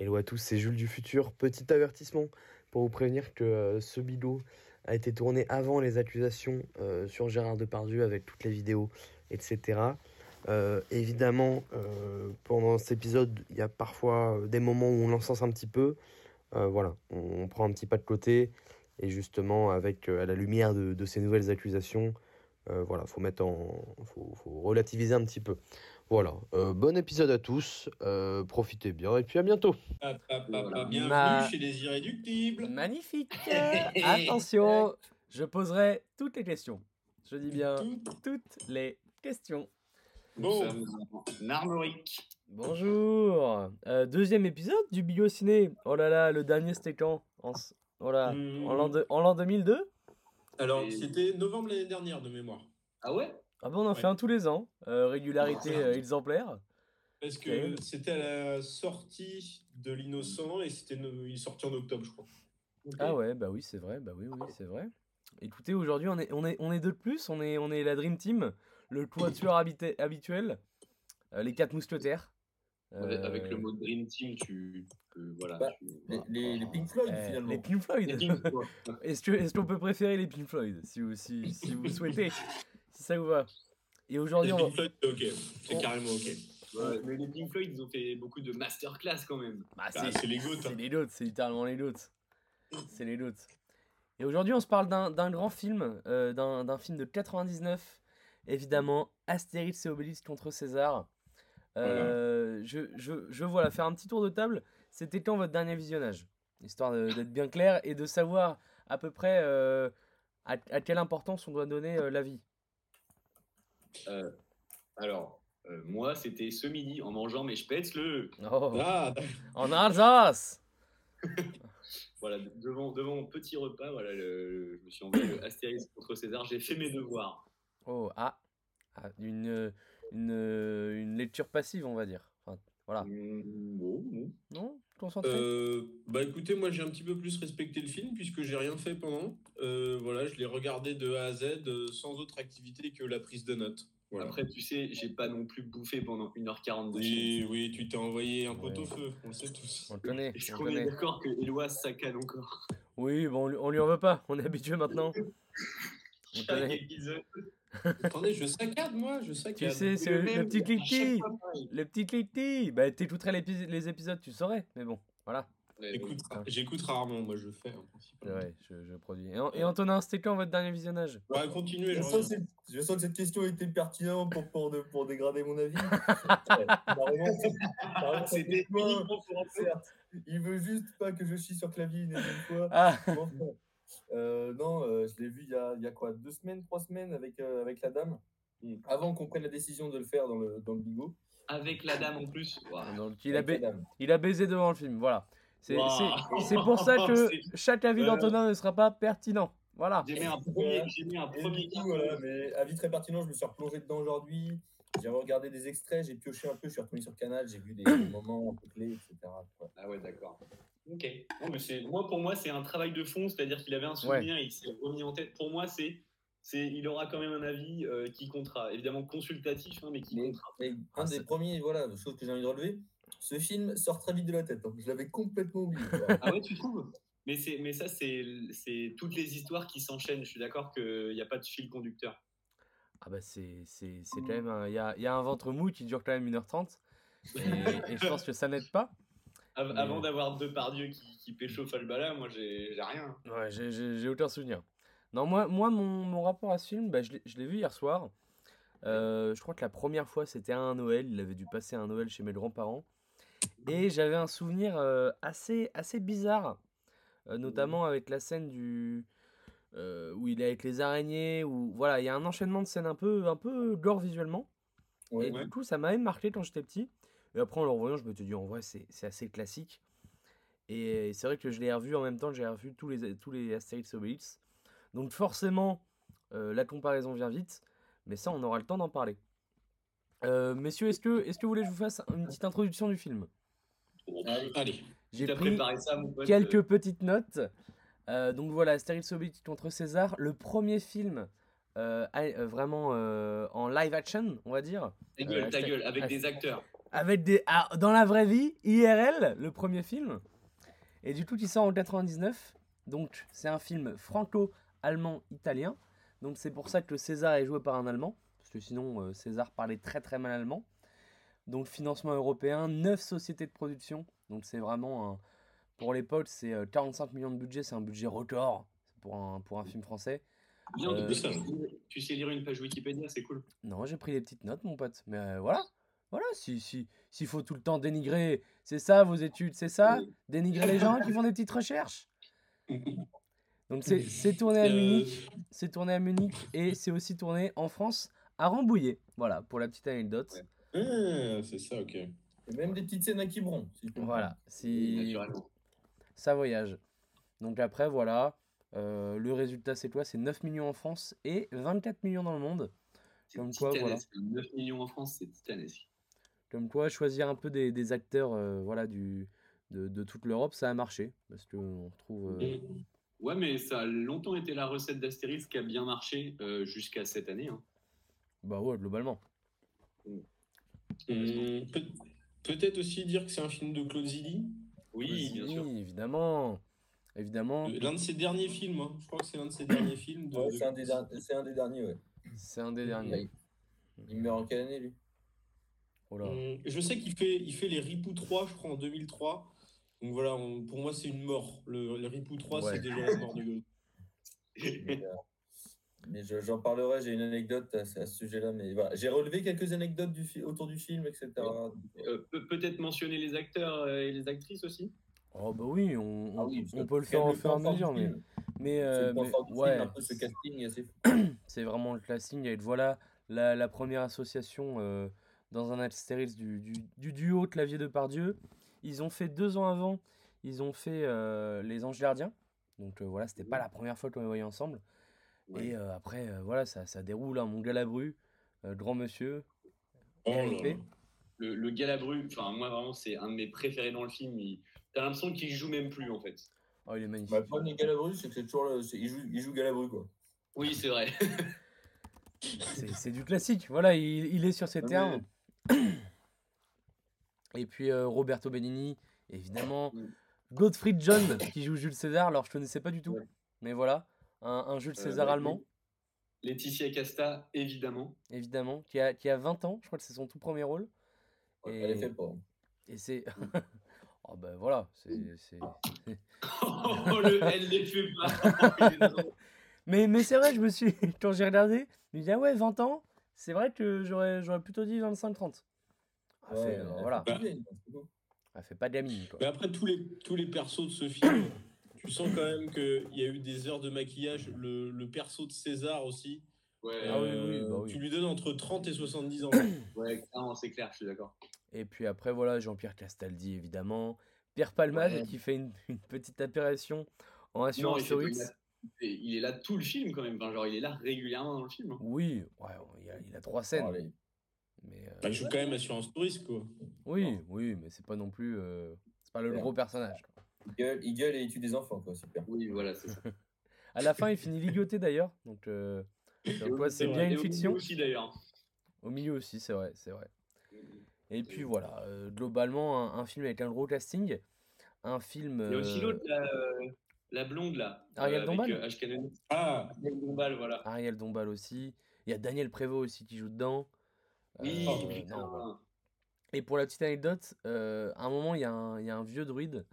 Hello à tous, c'est Jules du futur. Petit avertissement pour vous prévenir que euh, ce bidot a été tourné avant les accusations euh, sur Gérard Depardieu avec toutes les vidéos, etc. Euh, évidemment, pendant cet épisode, il y a parfois des moments où on l'encense un petit peu. Voilà, on, prend un petit pas de côté. Et justement, avec à la lumière de, ces nouvelles accusations, voilà, faut mettre en, faut relativiser un petit peu. Voilà, euh, bon épisode à tous, euh, profitez bien et puis à bientôt. Bienvenue Ma- chez les irréductibles. Magnifique. Attention, je poserai toutes les questions. Je dis bien Tout- toutes les questions. Bon. Nous sommes en Armorique. Bonjour. Euh, deuxième épisode du Bio Ciné. Oh là là, le dernier c'était quand en, oh là, Hmm. en l'an de- en l'an 2002 Alors, Et- c'était novembre l'année dernière de mémoire. Ah ouais? Ah bon, on en Ouais. fait un tous les ans. Euh, régularité euh, exemplaire. Parce que c'était à la sortie de l'innocent et c'était il est sorti en octobre, je crois. Ah ouais, bah oui, c'est vrai, bah oui, oui, c'est vrai. Écoutez, aujourd'hui, on est, on est, on est deux de plus, on est, on est la Dream Team, le habité- habituel, euh, les quatre mousquetaires. avec, Euh, avec le mot Dream Team, tu. euh, voilà. Bah, tu- Les, les, les Pink Floyd, euh, finalement. les Pink Floyd. Pink. Est-ce que- est-ce qu'on peut préférer les Pink Floyd, si vous, si, si vous souhaitez, si ça vous va Et aujourd'hui, on Pink Floyd, c'est ok. C'est on- carrément ok. Ouais, mais les Pink Floyd, ils ont fait beaucoup de masterclass quand même. Bah, Ah, c'est c'est les gouttes. c'est les doutes, c'est littéralement les doutes. C'est les doutes. Et aujourd'hui, on se parle d'un d'un grand film, euh, d'un d'un film de 99, évidemment, Astérix et Obélix contre César. Euh, je, je, je voilà, faire un petit tour de table. C'était quand votre dernier visionnage? Histoire de- d'être bien clair et de savoir à peu près euh, à, à quelle importance on doit donner euh, la vie. Euh, alors, euh, moi, c'était ce midi en mangeant mes spätzle. Oh, Ah, en Alsace Voilà, de- devant, devant mon petit repas, voilà, le- je me suis envoyé le Astérix contre César. J'ai fait mes devoirs. Oh, ah, Ah, une, une, une lecture passive, on va dire. Enfin, voilà. Mmh, bon, bon. Non Concentré euh, bah écoutez, moi j'ai un petit peu plus respecté le film puisque j'ai rien fait pendant. Euh, voilà, je l'ai regardé de A à Z euh, sans autre activité que la prise de notes. Voilà. Après, tu sais, j'ai pas non plus bouffé pendant 1h40 de film. oui, oui, tu t'es envoyé un pot Ouais. au feu, on le sait tous. On le connaît. Est-ce qu'on est d'accord que Eloi saccade encore Oui, bon, on lui, en veut pas. On est habitué maintenant. On connaît. Attendez, je saccade moi, je saccade. Tu sais, c'est Le le, le même, petit cliquetis. Le petit cliquetis. Bah, t'écouterais les épisodes, tu saurais. Mais bon, voilà. Ouais, Écoute, j'écoute rarement, moi je fais en principe. Ouais, je, je produis. Et, et Antonin, c'était quand votre dernier visionnage? Bah, continuez, Je je sens, que cette, je sens que cette question était pertinente pour, pour, de- pour dégrader mon avis. C'était. Il veut juste pas que je chie sur clavier une fois. Ah, Bon. Euh, non, euh, je l'ai vu il y, a, il y a quoi Deux semaines, trois semaines avec, euh, avec la dame? Mm. Avant qu'on prenne la décision de le faire dans le, dans le bigot. Avec la dame en plus. Waouh. donc il a, Avec la ba- dame. il a baisé devant le film. Voilà. C'est Wow. pour ça que chaque avis Voilà. d'Antonin ne sera pas pertinent. Voilà. J'ai mis un premier, j'ai mis un Et premier coup, voilà, mais avis très pertinent, je me suis replongé dedans aujourd'hui. J'ai regardé des extraits, j'ai pioché un peu, je suis retourné sur Canal, j'ai vu des, des moments un peu clés, etc. Ah ouais, d'accord. Ok. Non, mais c'est, moi, pour moi, c'est un travail de fond, c'est-à-dire qu'il avait un souvenir, il s'est remis en tête. Pour moi, c'est, c'est, il aura quand même un avis euh, qui comptera. Évidemment consultatif, hein, mais qui Mais, comptera. mais Ah, un c'est- des premiers, voilà, chose que j'ai envie de relever, ce film sort très vite de la tête. hein. Je l'avais complètement oublié. Ah ouais, tu trouves? Mais, c'est, mais ça, c'est, c'est toutes les histoires qui s'enchaînent. Je suis d'accord qu'il n'y a pas de fil conducteur. Ah bah c'est c'est- c'est quand même un... Il y a, y a un ventre mou qui dure quand même 1h30. Et, et je pense que ça n'aide pas. Av- Mais- Avant d'avoir deux pardieux qui, qui pécho Falbala, moi, j'ai, j'ai rien. Ouais, j'ai- aucun souvenir. Non, moi, moi mon, mon rapport à ce film, bah, je l'ai- je l'ai vu hier soir. Euh, je crois que la première fois, c'était à un Noël. Il avait dû passer un Noël chez mes grands-parents. Et j'avais un souvenir euh, assez, assez bizarre, euh, notamment avec la scène du, euh, où il est avec les araignées. Où, voilà, il y a un enchaînement de scènes un peu, un peu gore visuellement. Ouais, Et ouais. du coup, ça m'avait marqué quand j'étais petit. Et après, en le revoyant, je me suis dit, en vrai, c'est assez classique. Et c'est vrai que je l'ai revu en même temps que j'ai revu tous les, tous les Astérix et Obélix. Donc forcément, la comparaison vient vite. Mais ça, on aura le temps d'en parler. Messieurs, est-ce que, est que vous voulez que je vous fasse une petite introduction du film? Allez. Allez, J'ai pris préparé ça, mon pote. quelques petites notes. Euh, donc voilà, Astérix Obélix contre César, le premier film euh, à- euh, vraiment euh, en live action, on va dire. Ta gueule, Euh, ta gueule, avec des acteurs. avec des ah, dans la vraie vie IRL, le premier film. Et du coup, il sort en 99. Donc, c'est un film franco-allemand-italien. Donc, c'est pour ça que César est joué par un Allemand. Parce que sinon, euh, César parlait très très mal allemand. Donc, financement européen, 9 sociétés de production. Donc, c'est vraiment un. Pour l'époque, c'est 45 euh, millions de budget. C'est un budget record pour un, pour un film français. Bien, euh, tu sais lire une page Wikipédia, c'est cool. Non, j'ai pris des petites notes, mon pote. Mais voilà. Voilà, si, si, s'il faut tout le temps dénigrer, c'est ça vos études, c'est ça Dénigrer les gens qui font des petites recherches Donc c'est tourné à Munich, c'est tourné à Munich et c'est aussi tourné en France à Rambouillet. Voilà, pour la petite anecdote. Ah, c'est ça, ok. Et même des petites scènes à Quiberon. voilà, si ça voyage. Donc après, voilà, euh, le résultat c'est quoi? C'est 9 millions en France et 24 millions dans le monde. Comme quoi, voilà. 9 millions en France, c'est titanesque. Comme quoi, choisir un peu des, des acteurs euh, voilà, du, de, de toute l'Europe, ça a marché. Parce qu'on trouve. Euh, ouais, mais ça a longtemps été la recette d'Astérix qui a bien marché euh, jusqu'à cette année. Hein. Bah ouais, globalement. Mm. Hum, peut-être aussi dire que c'est un film de Claude Zidi? Oui, bien sûr. évidemment. Évidemment. L'un de ses derniers films, hein. je crois que c'est l'un de ses derniers films. De, c'est, un des, un des derniers, ouais. C'est un des derniers. Il meurt en quelle année, lui? Hum, je sais qu'il fait, il fait les Ripou 3, je crois, en 2003. Donc voilà, pour moi, c'est une mort. Le, le Ripou 3, c'est déjà la mort de Mais j'en parlerai, j'ai une anecdote à, ce sujet-là. Mais voilà. J'ai relevé quelques anecdotes du autour du film, etc. Euh, peut-être mentionner les acteurs euh, et les actrices aussi? Oh bah oui, on, ah on peut le faire en faire mesure. Mais, mais, euh, ouais, un peu ce casting c'est vraiment le casting. Et voilà la, la première association euh, dans un Astérix du, du, du, duo Clavier de Pardieu. Ils ont fait deux ans avant, ils ont fait euh, Les Anges Gardiens. Donc euh, voilà, c'était pas la première fois qu'on les voyait ensemble. Et euh, après, voilà, ça, ça déroule. Hein, mon Galabru, grand monsieur. Oh le, le Galabru, enfin moi vraiment, c'est un de mes préférés dans le film. Il... T'as l'impression qu'il joue même plus en fait. Oh, il est magnifique. Bah, le problème des Galabru, c'est que c'est toujours il, joue, il joue Galabru quoi. Oui, c'est vrai. c'est du classique. Voilà, il, il est sur ses termes. Et puis euh, Roberto Benigni, évidemment. Mm. Gottfried John, qui joue Jules César. Alors, je connaissais pas du tout. Mais voilà, un, Jules euh, César allemand. Laetitia Casta, évidemment. Évidemment, qui a, qui a 20 ans. Je crois que c'est son tout premier rôle. et... Elle est fait pas. Et c'est. oh ben voilà, c'est. oh, le... elle les fait pas. mais mais c'est vrai, je me suis. Quand j'ai regardé, je me dis, ah ouais, 20 ans c'est vrai que j'aurais, j'aurais plutôt dit 25-30. Elle fait, euh, voilà. Elle fait pas gamine. Mais après, tous les, tous les persos de ce film, tu sens quand même qu'il y a eu des heures de maquillage. Le, le perso de César aussi. Ouais, ah oui, bah oui, Tu lui donnes entre 30 et 70 ans. ouais, c'est clair, je suis d'accord. Et puis après, voilà, Jean-Pierre Castaldi, évidemment. Pierre Palmade qui fait une, une, petite apparition en assurance il est là tout le film quand même. genre, il est là régulièrement dans le film. Hein. Oui, ouais, il, a, il, a, trois scènes. mais, euh, bah, il joue quand même Assurance Touriste, quoi. Oui, oui, mais c'est pas non plus. Euh, c'est pas le gros personnage. Il, gueule, et il tue des enfants, quoi. Super. Oui, voilà, c'est ça. à la fin, il finit ligoté d'ailleurs. Donc, euh, c'est bien une fiction. Au milieu aussi, d'ailleurs. Au milieu aussi, c'est vrai, c'est vrai. Et puis voilà, globalement, un, film avec un gros casting. Un film. Il y a aussi l'autre, la blonde là. Ariel euh, Dombal euh, Ah, Ariel Dombal, voilà. Ariel Dombal aussi. Il y a Daniel Prévost aussi qui joue dedans. Oui, euh, Et pour la petite anecdote, à un moment, y, il y a un vieux druide.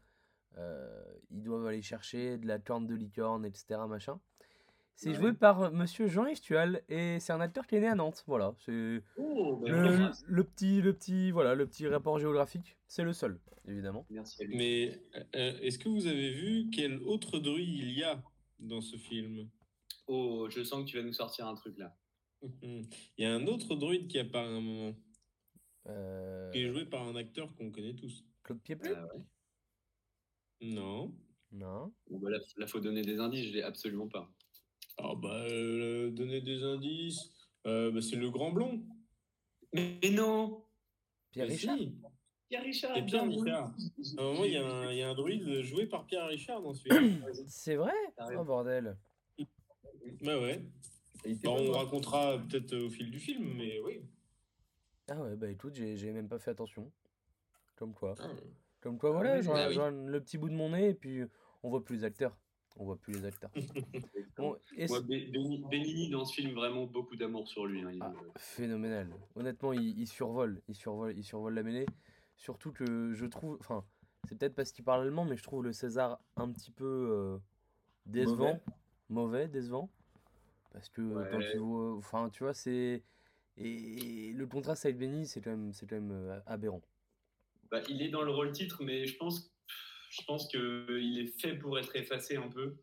Ils doivent aller chercher de la corne de licorne, etc. Machin. C'est joué par Monsieur Jean-Yves Tual et c'est un acteur qui est né à Nantes. Voilà, c'est oh, ben le, le, petit, le petit, voilà, le petit rapport géographique. C'est le seul évidemment. Mais euh, est-ce que vous avez vu quel autre druide il y a dans ce film? Oh, je sens que tu vas nous sortir un truc là. il y a un autre druide qui apparaît à un moment. Euh... Qui est joué par un acteur qu'on connaît tous. Claude Pieplu ah Non. Non. Bon, bah là, faut donner des indices, je l'ai absolument pas. Ah bah, euh, donner des indices, euh, bah, c'est le grand blond. Mais, non Pierre Richard Pierre Richard. Et Pierre Richard. À un moment, il y, a un, il y, a un druide joué par Pierre Richard dans ce film. C'est vrai? Oh bordel. Bah ouais. on racontera peut-être au fil du film, mais oui. Ah ouais, bah écoute, j'ai même pas fait attention. Comme quoi. Ah, Comme quoi, voilà, genre, bah le petit bout de mon nez et puis on voit plus les acteurs. On voit plus les acteurs. bon, Benigni dans ce film, vraiment beaucoup d'amour sur lui. Hein, ah, phénoménal. Honnêtement, il, survole, il survole, il survole la mêlée. Surtout que je trouve, enfin, c'est peut-être parce qu'il parle allemand, mais je trouve le César un petit peu euh, décevant, mauvais. décevant, parce que enfin, tu vois, c'est et le contraste avec Benny, c'est quand même, c'est quand même euh, aberrant. Bah, il est dans le rôle titre, mais je pense je pense qu'il est fait pour être effacé un peu.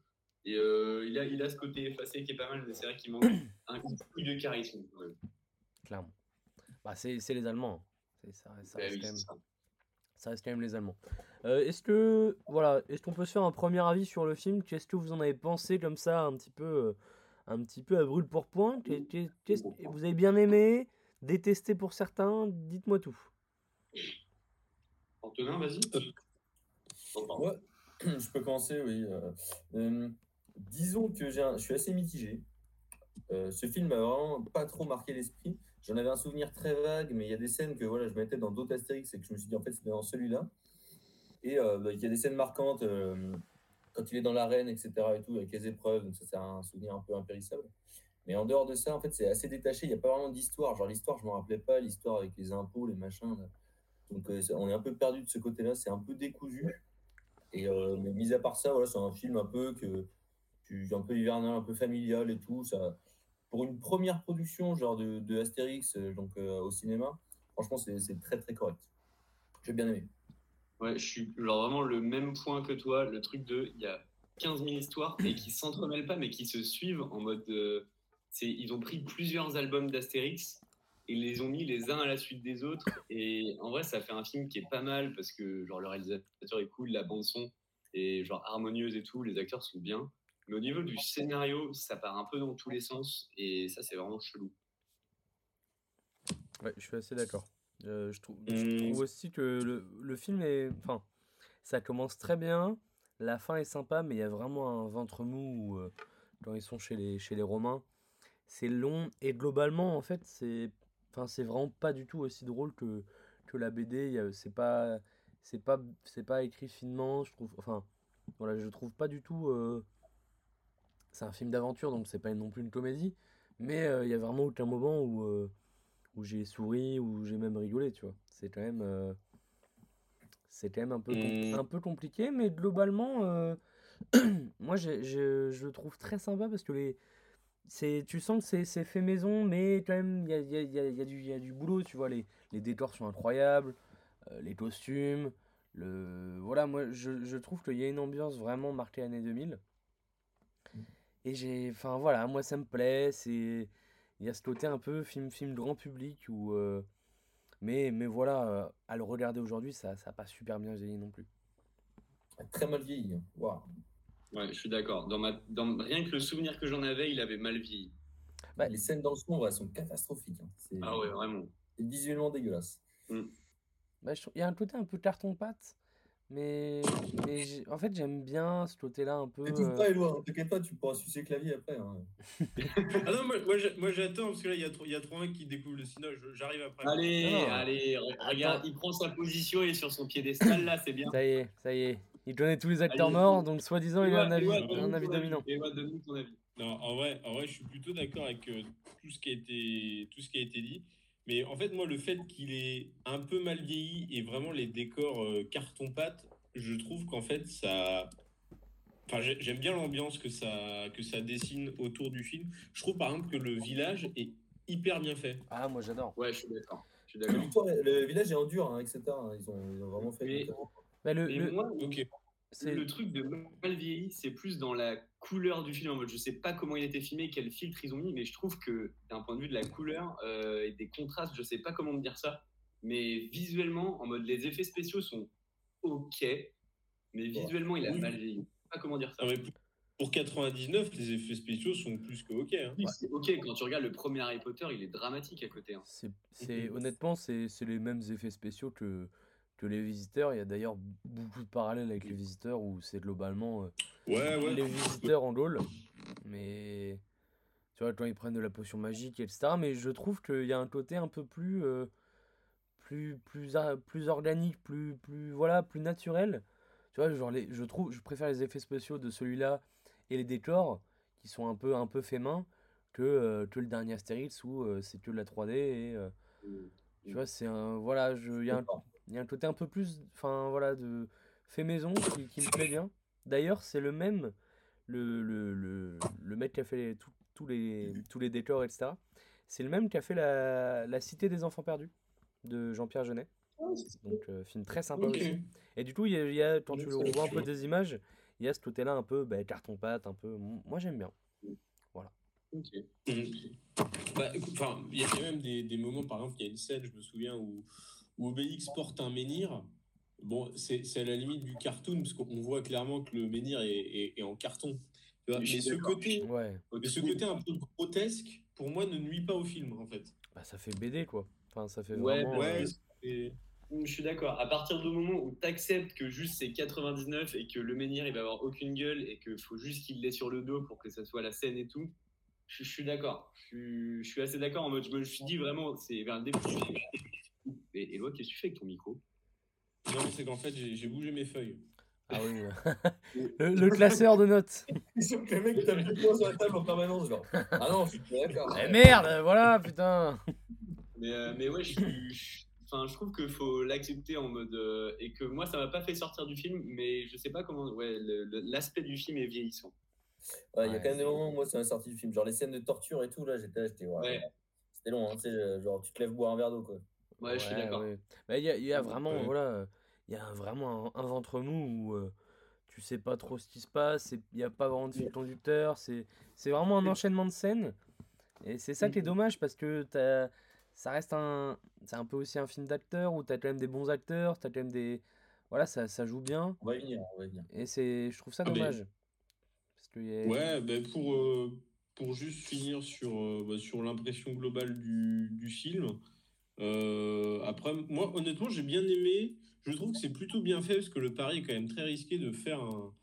Et euh, il, a, il a ce côté effacé qui est pas mal, mais c'est vrai qu'il manque un coup de charisme. Clairement. Bah, c'est les Allemands. Ça, ça, reste quand même, ça. reste quand même les Allemands. Euh, est-ce que voilà, est-ce qu'on peut se faire un premier avis sur le film? Qu'est-ce que vous en avez pensé comme ça, un petit peu, euh, un petit peu à brûle pour point? Vous avez bien aimé, détesté pour certains? Dites-moi tout. Antonin, vas-y. Ouais, je peux commencer, oui. Euh, euh, disons que je suis assez mitigé. Euh, ce film m'a vraiment pas trop marqué l'esprit. J'en avais un souvenir très vague, mais il y a des scènes que voilà, je mettais dans d'autres Astérix et que je me suis dit en fait c'était dans celui-là. Et bah, il y a des scènes marquantes quand il est dans l'arène, etc. et tout, avec les épreuves, donc ça c'est un souvenir un peu impérissable. Mais en dehors de ça, en fait, c'est assez détaché. Il n'y a pas vraiment d'histoire. Genre l'histoire, je m'en rappelais pas. L'histoire avec les impôts, les machins. Donc on est un peu perdu de ce côté-là. C'est un peu décousu. Et, euh, mais mis à part ça, voilà, c'est un film un peu que un peu hivernal, un peu familial et tout. Ça, pour une première production genre de, de Astérix euh, donc euh, au cinéma, franchement c'est très très correct. J'ai bien aimé. Ouais, je suis genre vraiment le même point que toi, le truc de il y a 15 000 histoires et qui s'entremêlent pas mais qui se suivent en mode c'est ils ont pris plusieurs albums d'Astérix et les ont mis les uns à la suite des autres. Et en vrai, ça fait un film qui est pas mal parce que genre le réalisateur est cool, la bande son est genre harmonieuse et tout, les acteurs sont bien. Mais au niveau du scénario, ça part un peu dans tous les sens et ça, c'est vraiment chelou. Ouais, je suis assez d'accord. Euh, je, trouve, je, trouve, aussi que le, le, film est. Enfin, ça commence très bien, la fin est sympa, mais il y a vraiment un ventre mou euh, quand ils sont chez les, chez les Romains. C'est long et globalement, en fait, c'est Enfin, c'est vraiment pas du tout aussi drôle que, que la BD. C'est pas, c'est pas, c'est pas écrit finement. Je trouve, enfin, voilà, je trouve pas du tout. Euh, c'est un film d'aventure, donc c'est pas non plus une comédie. Mais euh, il y a vraiment aucun moment où, euh, où j'ai souri, où j'ai même rigolé, tu vois. C'est quand même, c'est quand même un peu, mmh. un peu compliqué, mais globalement, moi, je, je le trouve très sympa parce que les c'est tu sens que c'est fait maison mais quand même il y a, y, a, y, a, y a, du boulot tu vois. Les, les décors sont incroyables euh, les costumes le voilà moi je, je trouve qu'il y a une ambiance vraiment marquée année 2000 et j'ai enfin voilà moi ça me plaît c'est il y a ce côté un peu film film grand public où euh, mais mais voilà euh, à le regarder aujourd'hui ça ça pas super bien vieilli non plus. Très mal vieilli hein. waouh Ouais, je suis d'accord. Dans ma, dans, rien que le souvenir que j'en avais, il avait mal vieilli. Bah, les scènes dans le sombre, elles sont catastrophiques. Hein. Ah ouais, vraiment. C'est visuellement dégueulasse. Mm. Bah, il y a un côté un peu carton-pâte, mais, mais en fait, j'aime bien ce côté-là un peu. T'écoutes pas, Eloi, t'inquiète pas, tu pourras sucer clavier après. Hein. ah non, moi, moi j'attends, parce que là, il y, a trop, y a trop un qui découvre le cinéma, j'arrive après. Allez, allez, regarde, il prend sa position, est sur son piédestal, là, c'est bien. Ça y est, ça y est. Il connaît tous les acteurs morts, donc soi-disant, il a un avis, un avis dominant. ton avis. Non, en vrai, en vrai, je suis plutôt d'accord avec euh, tout, ce qui a été, tout ce qui a été dit. Mais en fait, moi, le fait qu'il est un peu mal vieilli et vraiment les décors euh, carton-pâte, je trouve qu'en fait, ça. Enfin, j'aime bien l'ambiance que ça, que ça dessine autour du film. Je trouve par exemple que le village est hyper bien fait. Ah, moi j'adore. Ouais, je suis d'accord. Le village est en dur, hein, etc. Ils ont, ils ont vraiment fait. Bah, le, le, truc de mal vieilli, c'est plus dans la couleur du film. En mode, je sais pas comment il a été filmé, quel filtre ils ont mis, mais je trouve que d'un point de vue de la couleur euh, et des contrastes, je sais pas comment dire ça, mais visuellement, en mode, les effets spéciaux sont ok, mais visuellement, il a mal vieilli. Je sais pas comment dire ça. Ah pour 99, les effets spéciaux sont plus que ok. Hein. Oui, c'est ok. Quand tu regardes le premier Harry Potter, il est dramatique à côté. Hein. C'est, honnêtement, c'est les mêmes effets spéciaux que que les visiteurs. Il y a d'ailleurs beaucoup de parallèles avec les visiteurs où c'est globalement euh, les visiteurs en Gaule. Mais tu vois, quand ils prennent de la potion magique, etc. Mais je trouve qu'il y a un côté un peu plus. Euh, plus, plus, plus organique, plus, plus, voilà, plus naturel. Tu vois, genre les, je trouve, je préfère les effets spéciaux de celui-là et les décors qui sont un peu, un peu faits main que, euh, que le dernier Astérix où euh, c'est que de la 3D et euh, tu vois, c'est un, voilà, je, il y a un. Il y a un côté un peu plus, enfin voilà, de fait maison qui, qui me plaît bien. D'ailleurs, c'est le même, le, le, le, le mec qui a fait les- tout- tous les, tous les décors, etc. C'est le même qui a fait la, la Cité des Enfants Perdus de Jean-Pierre Jeunet. Donc, euh, film très sympa Ok. aussi. Et du coup, il y a, il y a- quand tu ça revois un peu des images, il y a ce côté-là un peu bah, carton-pâte, un peu. Moi, j'aime bien. Ok. Mhm. Bah, écoute, il y a quand même des, des moments, par exemple, il y a une scène, je me souviens, où, où Obélix porte un menhir. Bon, c'est c'est à la limite du cartoon, parce qu'on voit clairement que le menhir est, est- est en carton. Tu vois, mais ce côté, Ouais, mais ce côté un peu grotesque, pour moi, ne nuit pas au film, en fait. bah, ça fait BD quoi. Enfin, ça fait Ouais, vraiment. Ouais, euh, c'est- Je suis d'accord. À partir du moment où tu acceptes que juste c'est 99 et que le menhir il va avoir aucune gueule et qu'il faut juste qu'il l'ait sur le dos pour que ça soit la scène et tout, je, je suis d'accord. Je, suis- je suis assez d'accord en mode, je me suis dit vraiment, c'est vers le début du film. Et Eloi, qu'est-ce que tu fais avec ton micro? Non, c'est qu'en fait, j'ai bougé mes feuilles. Ah oui. le, le classeur de notes. le mec tape du poing sur la table en permanence, genre. Ah non, je suis pas d'accord. Eh merde, voilà, putain. Mais, euh, mais ouais, je, suis- je- enfin, je trouve qu'il faut l'accepter en mode. euh, et que moi, ça m'a pas fait sortir du film, mais je sais pas comment. Ouais, l'aspect du film est vieillissant. Ouais, il y a quand même des c'est- moments où moi, ça m'a sorti du film. Genre les scènes de torture et tout, là, j'étais là, j'étais. Ouais. Ouais. C'était long, hein, tu sais, genre tu te lèves boire un verre d'eau, quoi. Ouais, je suis d'accord. ouais. Bah, Il y a, il y a vraiment, Ouais. voilà, il y a un- vraiment un, un ventre mou où euh, tu sais pas trop ce qui se passe, il n'y a pas vraiment de fil conducteur, c'est vraiment un enchaînement de scènes. Et c'est ça qui est dommage parce que t'as- ça reste un. C'est un peu aussi un film d'acteurs où tu as quand même des bons acteurs, tu as quand même des. Voilà, ça, ça joue bien. On va y venir, on va y venir. Et c'est, je trouve ça Ah, mais- dommage. Parce que y a- Ouais, ben pour, euh, pour juste finir sur, euh, bah, sur l'impression globale du, du film. Euh, après, moi, honnêtement, j'ai bien aimé. Je trouve que c'est plutôt bien fait parce que le pari est quand même très risqué de faire un,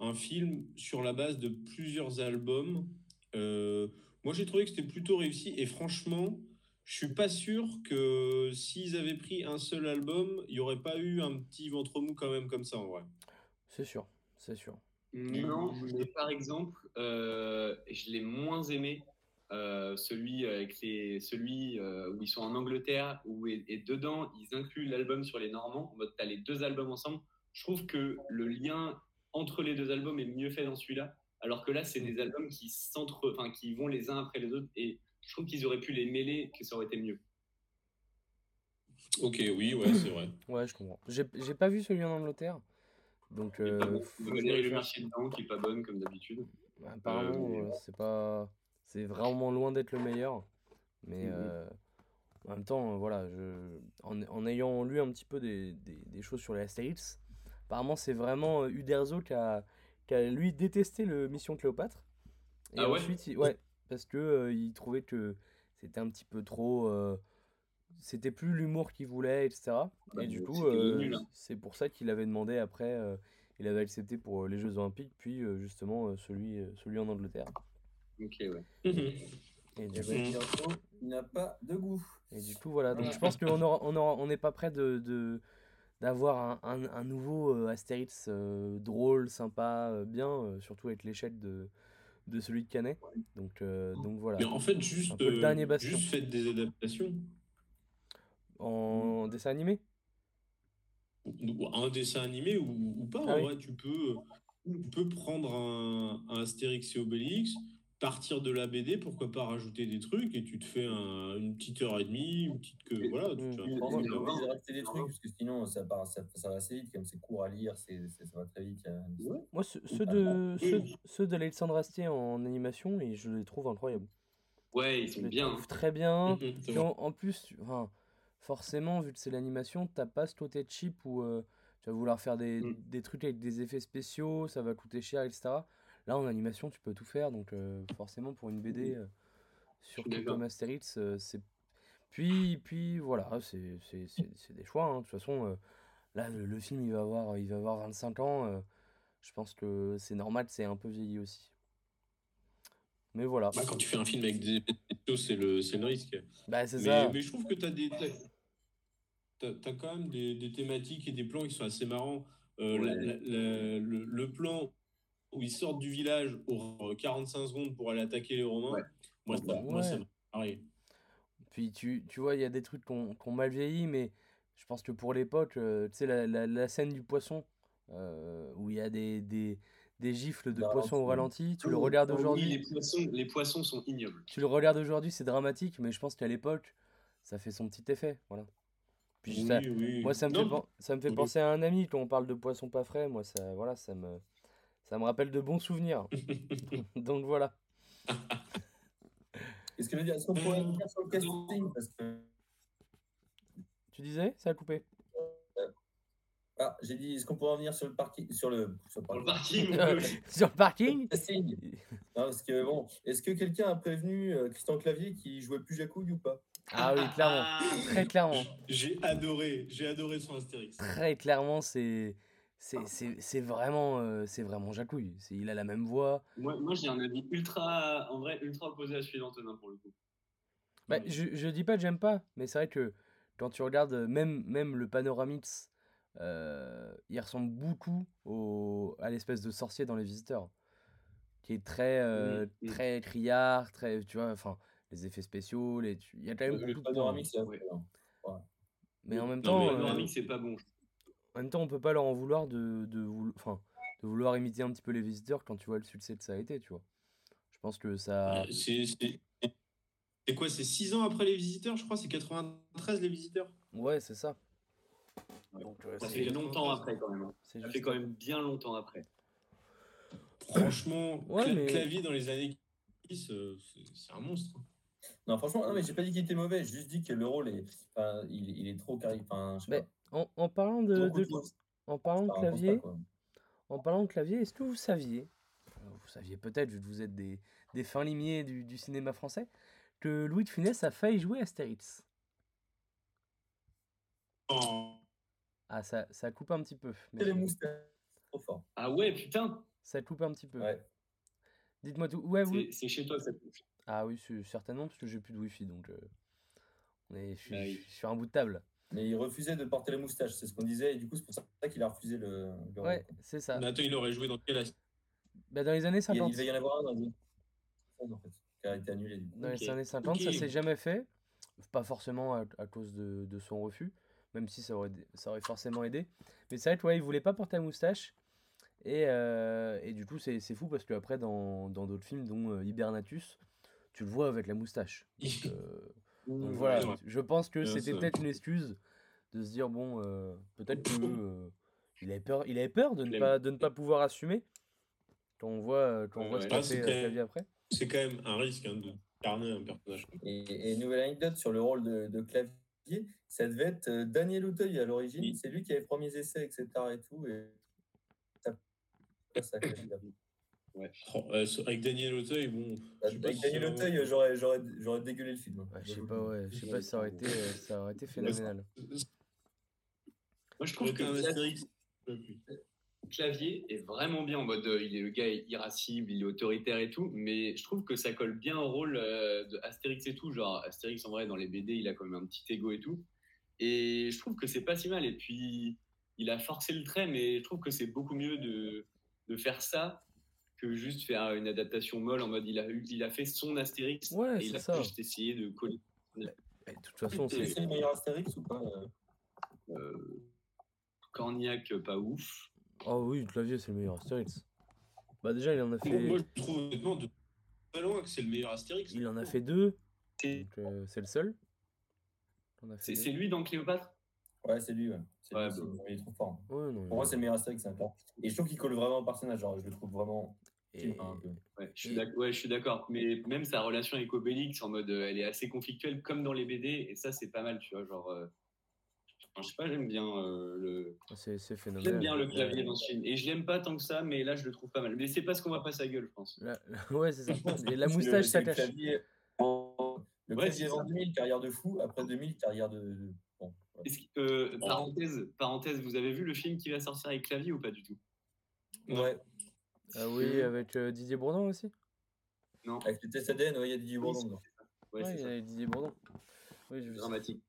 un film sur la base de plusieurs albums. Euh, moi, j'ai trouvé que c'était plutôt réussi et franchement, je suis pas sûr que s'ils avaient pris un seul album, il n'y aurait pas eu un petit ventre mou quand même comme ça en vrai. C'est sûr, c'est sûr. Non, mais par exemple, euh, je l'ai moins aimé. Euh, celui avec les, celui euh, où ils sont en Angleterre, où et, et dedans ils incluent l'album sur les Normands. En mode, t'as les deux albums ensemble. Je trouve que le lien entre les deux albums est mieux fait dans celui-là, alors que là c'est des albums qui s'entre, enfin qui vont les uns après les autres. Et je trouve qu'ils auraient pu les mêler, que ça aurait été mieux. Ok, oui, ouais, c'est vrai. Ouais, je comprends. J'ai j'ai pas vu celui en Angleterre. Donc, euh, Valérie Le Mercier dedans, qui est pas bonne comme d'habitude. Apparemment, euh, c'est pas, c'est vraiment loin d'être le meilleur. Mais euh, en même temps, euh, voilà, je, en, en ayant lu un petit peu des, des, des choses sur les Astérix, apparemment c'est vraiment euh, Uderzo qui a, qui a lui détesté le Mission Cléopâtre. Et Ah ouais ensuite, il- ouais, parce que euh, il trouvait que c'était un petit peu trop, euh, c'était plus l'humour qu'il voulait, etc. Bah, Et du coup, euh, hein. c'est pour ça qu'il avait demandé après. euh, il avait accepté pour les Jeux Olympiques, puis euh, justement celui, celui en Angleterre. Ok, ouais. Et Et du, Pierrot, il n'a pas de goût. et du coup, voilà. Donc Voilà. je pense qu'on aura, on aura, on n'est pas prêt de, de- d'avoir un, un- un nouveau euh, Astérix euh, drôle, sympa, euh, bien, euh, surtout avec l'échec de, de celui de Canet. Donc, euh, donc voilà. Mais en fait, juste, le dernier bastion. juste faites des adaptations. En dessin animé? Un dessin animé ou, ou pas, Ah en oui. vrai, tu peux, tu peux prendre un, un Astérix et Obélix, partir de la BD, pourquoi pas rajouter des trucs, et tu te fais un- une petite heure et demie, une petite que voilà. tu de rajouter des trucs, parce que sinon, ça, part, ça, ça va assez vite, comme c'est court à lire, c'est, c'est- ça va très vite. Moi, ceux, ceux de, ceux, ceux d'Alexandre Astier en animation, et je les trouve incroyables. Ouais, ils Je sont les bien. trouve très bien. Puis en, en plus, tu- enfin, forcément, vu que c'est l'animation, t'as pas ce côté cheap où euh, tu vas vouloir faire des, Mm. des trucs avec des effets spéciaux, ça va coûter cher, etc. Là, en animation, tu peux tout faire, donc euh, forcément, pour une BD, euh, surtout comme Astérix, euh, c'est. Puis, puis voilà, c'est des choix. hein. De toute façon, euh, là, le, le film, il va avoir, il va avoir 25 ans. euh, je pense que c'est normal, c'est un peu vieilli aussi. Mais voilà. Bah, quand tu fais un film avec des effets c'est le, le risque. Bah, c'est Mais, ça. mais je trouve que tu as des. quand même des, des thématiques et des plans qui sont assez marrants. Euh, la- Ouais. la- la- le, le plan où ils sortent du village aux 45 secondes pour aller attaquer les Romains, Ouais. moi, ça, Ouais. moi, ça m'a marré. Puis tu, tu vois, il y a des trucs qui ont, qui ont mal vieilli, mais je pense que pour l'époque, euh, tu sais, la, la, la scène du poisson, euh, où il y a des, des, des gifles de Le poisson au ralenti. tu le regardes Oh, oui, aujourd'hui, les poissons, les poissons sont ignobles. tu le regardes aujourd'hui, c'est dramatique, mais je pense qu'à l'époque, ça fait son petit effet, voilà. Puis Oui, ça, oui. moi, ça me, Non, fait, pen- ça me fait oui. penser à un ami quand on parle de poisson pas frais, moi, ça, voilà, ça me, ça me rappelle de bons souvenirs. Donc voilà. Est-ce que je veux dire, est-ce qu'on pourrait revenir sur le casting Parce que. Tu disais Ça a coupé. Ah, j'ai dit, est-ce qu'on pourrait revenir sur le parking Sur le. Sur le parking. Sur le parking? Parce que bon, est-ce que quelqu'un a prévenu euh, Christian Clavier qui jouait plus Jacouille ou pas? Ah oui, clairement. Très clairement. J'ai adoré, j'ai adoré son Astérix. Très clairement, c'est c'est c'est- c'est vraiment euh, c'est vraiment Jacouille. C'est- Il a la même voix. moi, moi j'ai un avis ultra, en vrai, ultra opposé à celui d'Antonin pour le coup. Bah, je, je dis pas que j'aime pas, mais c'est vrai que quand tu regardes euh, même, même le Panoramix, euh, il ressemble beaucoup au, à l'espèce de sorcier dans Les Visiteurs, qui est très, euh, Mhm, mhm. très criard, très, tu vois, enfin, les effets spéciaux, les, il y a quand même Le, le beaucoup de points. panoramique, c'est Ouais. hein. Mais en même Non, temps, mais euh, Panoramique, c'est pas bon. En même temps, on peut pas leur en vouloir de, vouloir imiter un petit peu Les Visiteurs quand tu vois le succès que ça a été, tu vois. Je pense que ça... Euh, C'est quoi C'est 6 ans après les visiteurs, je crois C'est 93 les visiteurs Ouais, c'est ça. Ouais. Donc, euh, Ça c'est- fait longtemps après quand même. hein. c'est Ça juste fait quand même bien longtemps après. Franchement, Ouais, Cla- mais- Clavier dans les années 10, euh, c'est un monstre. Non, franchement, non, mais j'ai pas dit qu'il était mauvais, j'ai juste dit que le rôle est. Enfin, il, il est trop carré. Enfin, je sais Mais pas. En, en parlant de, Beaucoup de- de choses, en parlant de ça rapporte pas, clavier, en parlant de clavier, est-ce que vous saviez, euh, vous saviez peut-être, vu que vous êtes des, des fins limiers du, du cinéma français, que Louis de Funès a failli jouer Astérix? Oh. Ah, ça, ça coupe un petit peu. C'est les moustaches, trop fort. Ah ouais, putain, Ça coupe un petit peu. Ouais. Dites-moi tout. Ouais, vous... c'est chez toi que ça touche. Ah oui, c'est- certainement, parce que j'ai plus de Wi-Fi, donc euh, on est, je, suis, Bah oui. je suis sur un bout de table. Mais il refusait de porter les moustaches, c'est ce qu'on disait, et du coup, c'est pour ça qu'il a refusé le, le Ouais, c'est ça. Mais attends, il aurait joué dans quel Bah, dans les années Il, 50. il va y en avoir un dans les en fait, qui a été annulé. Du coup. Dans les années 50, ça Ok. s'est jamais fait. Pas forcément à, à cause de, de son refus, même si ça aurait, ça aurait forcément aidé. Mais c'est vrai que ouais, il voulait pas porter la moustache. Et, euh, et du coup, c'est c'est fou parce qu'après, dans dans d'autres films, dont euh, Hibernatus, tu le vois avec la moustache. Donc, euh, donc voilà, ouais. je pense que c'était peut-être une excuse de se dire bon, euh, peut-être que euh, il avait peur, il avait peur de ne pas de ne pas pouvoir assumer. Quand on voit quand on Ouais, voit ouais. ce Ah, après. C'est quand même un risque hein, de carner un personnage. Et, et nouvelle anecdote sur le rôle de, de clavier, ça devait être Daniel Auteuil à l'origine. Oui. C'est lui qui avait les premiers essais, etc. et tout. Et ça Oh, euh, avec Daniel Auteuil, bon. Avec si Daniel Auteuil, j'aurais, j'aurais, j'aurais dégueulé le film. Ouais, je sais pas, ouais, je sais pas si ça aurait été, euh, ça aurait été phénoménal. Moi, je trouve que. Clavier est vraiment bien en mode, euh, il est le gars est irascible, il est autoritaire et tout, mais je trouve que ça colle bien au rôle euh, de Astérix et tout. Genre, Astérix, en vrai, dans les BD, il a quand même un petit ego et tout. Et je trouve que c'est pas si mal. Et puis, il a forcé le trait, mais je trouve que c'est beaucoup mieux de, de faire ça que juste faire une adaptation molle en mode, il a, eu- il a fait son Astérix Ouais, et il a ça. juste essayé de coller. De toute façon, C'est, le meilleur Astérix ou pas euh Euh, Cornillac, pas ouf. Oh oui, le clavier, c'est le meilleur Astérix. Bah déjà, il en a fait, moi, je trouve honnêtement de loin que c'est le meilleur Astérix. il en a fait deux, C'est euh, c'est le seul. C'est- lui dans Cléopâtre? Ouais, c'est lui. Ouais. Lui, il est trop fort. Ouais, non, Pour moi, c'est le meilleur Astérix, c'est. Et je trouve qu'il colle vraiment au personnage. Genre, je le trouve vraiment. Et... Ouais, je suis Et- d'ac- ouais, je suis d'accord. Mais même sa relation avec Obélix, en mode, euh, elle est assez conflictuelle comme dans les BD, et ça, c'est pas mal, tu vois. Genre, euh, enfin, je sais pas, j'aime bien euh, le, c'est c'est phénoménal. j'aime bien le clavier dans ce film. Et je l'aime pas tant que ça, mais là, je le trouve pas mal. Mais c'est parce qu'on va pas sa gueule, je pense. La- Ouais, c'est ça. Et la moustache, c'est le en- Le Ouais, clavier ça. 2000, carrière de fou. Après 2000, carrière de. Bon, ouais. Est-ce que- euh, parenthèse, parenthèse, vous avez vu le film qui va sortir avec clavier ou pas du tout? Ouais. Ah oui, avec euh, Didier Bourdon aussi? Non, Avec le test ADN, ouais, il y a Didier Bourdon. dedans. ouais, Ouais, c'est il y ça. avait Didier Bourdon. Oui, je dramatique.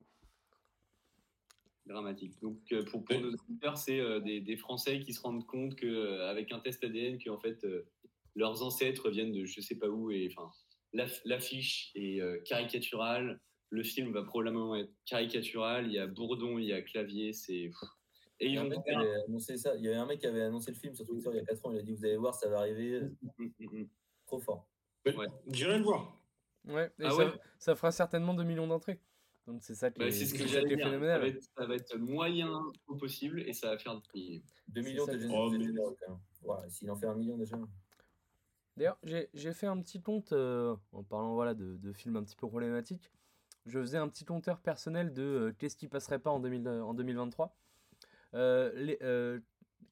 dramatique. Donc euh, pour, pour nos auditeurs, c'est euh, des, des Français qui se rendent compte que euh, avec un test ADN, que en fait euh, leurs ancêtres viennent de je sais pas où et enfin l'aff- l'affiche est euh, caricaturale. Le film va probablement être caricatural. Il y a Bourdon, il y a Clavier, c'est pff. Et Il y, ils a un vont mec qui faire- avait annoncé ça. il y avait un mec qui avait annoncé le film sur Twitter il y a 4 ans. Il a dit Vous allez voir, ça va arriver. Mm, mm, mm. Trop fort. Ouais. J'irai le voir. Ouais, et Ah ça, ouais ça fera certainement 2 millions d'entrées. Donc c'est ça qui Bah, est, ce que ça j'allais dire. Ça va, phénoménal. être, ça va être moyen au possible et ça va faire des millions. 2 C'est millions, ça déjà Oh. Voilà, S'il en fait un million déjà. D'ailleurs, j'ai fait un petit compte euh, en parlant voilà, de, de films un petit peu problématiques. Je faisais un petit compteur personnel de euh, qu'est-ce qui passerait pas en, 2000, en 2023. Euh, les, euh,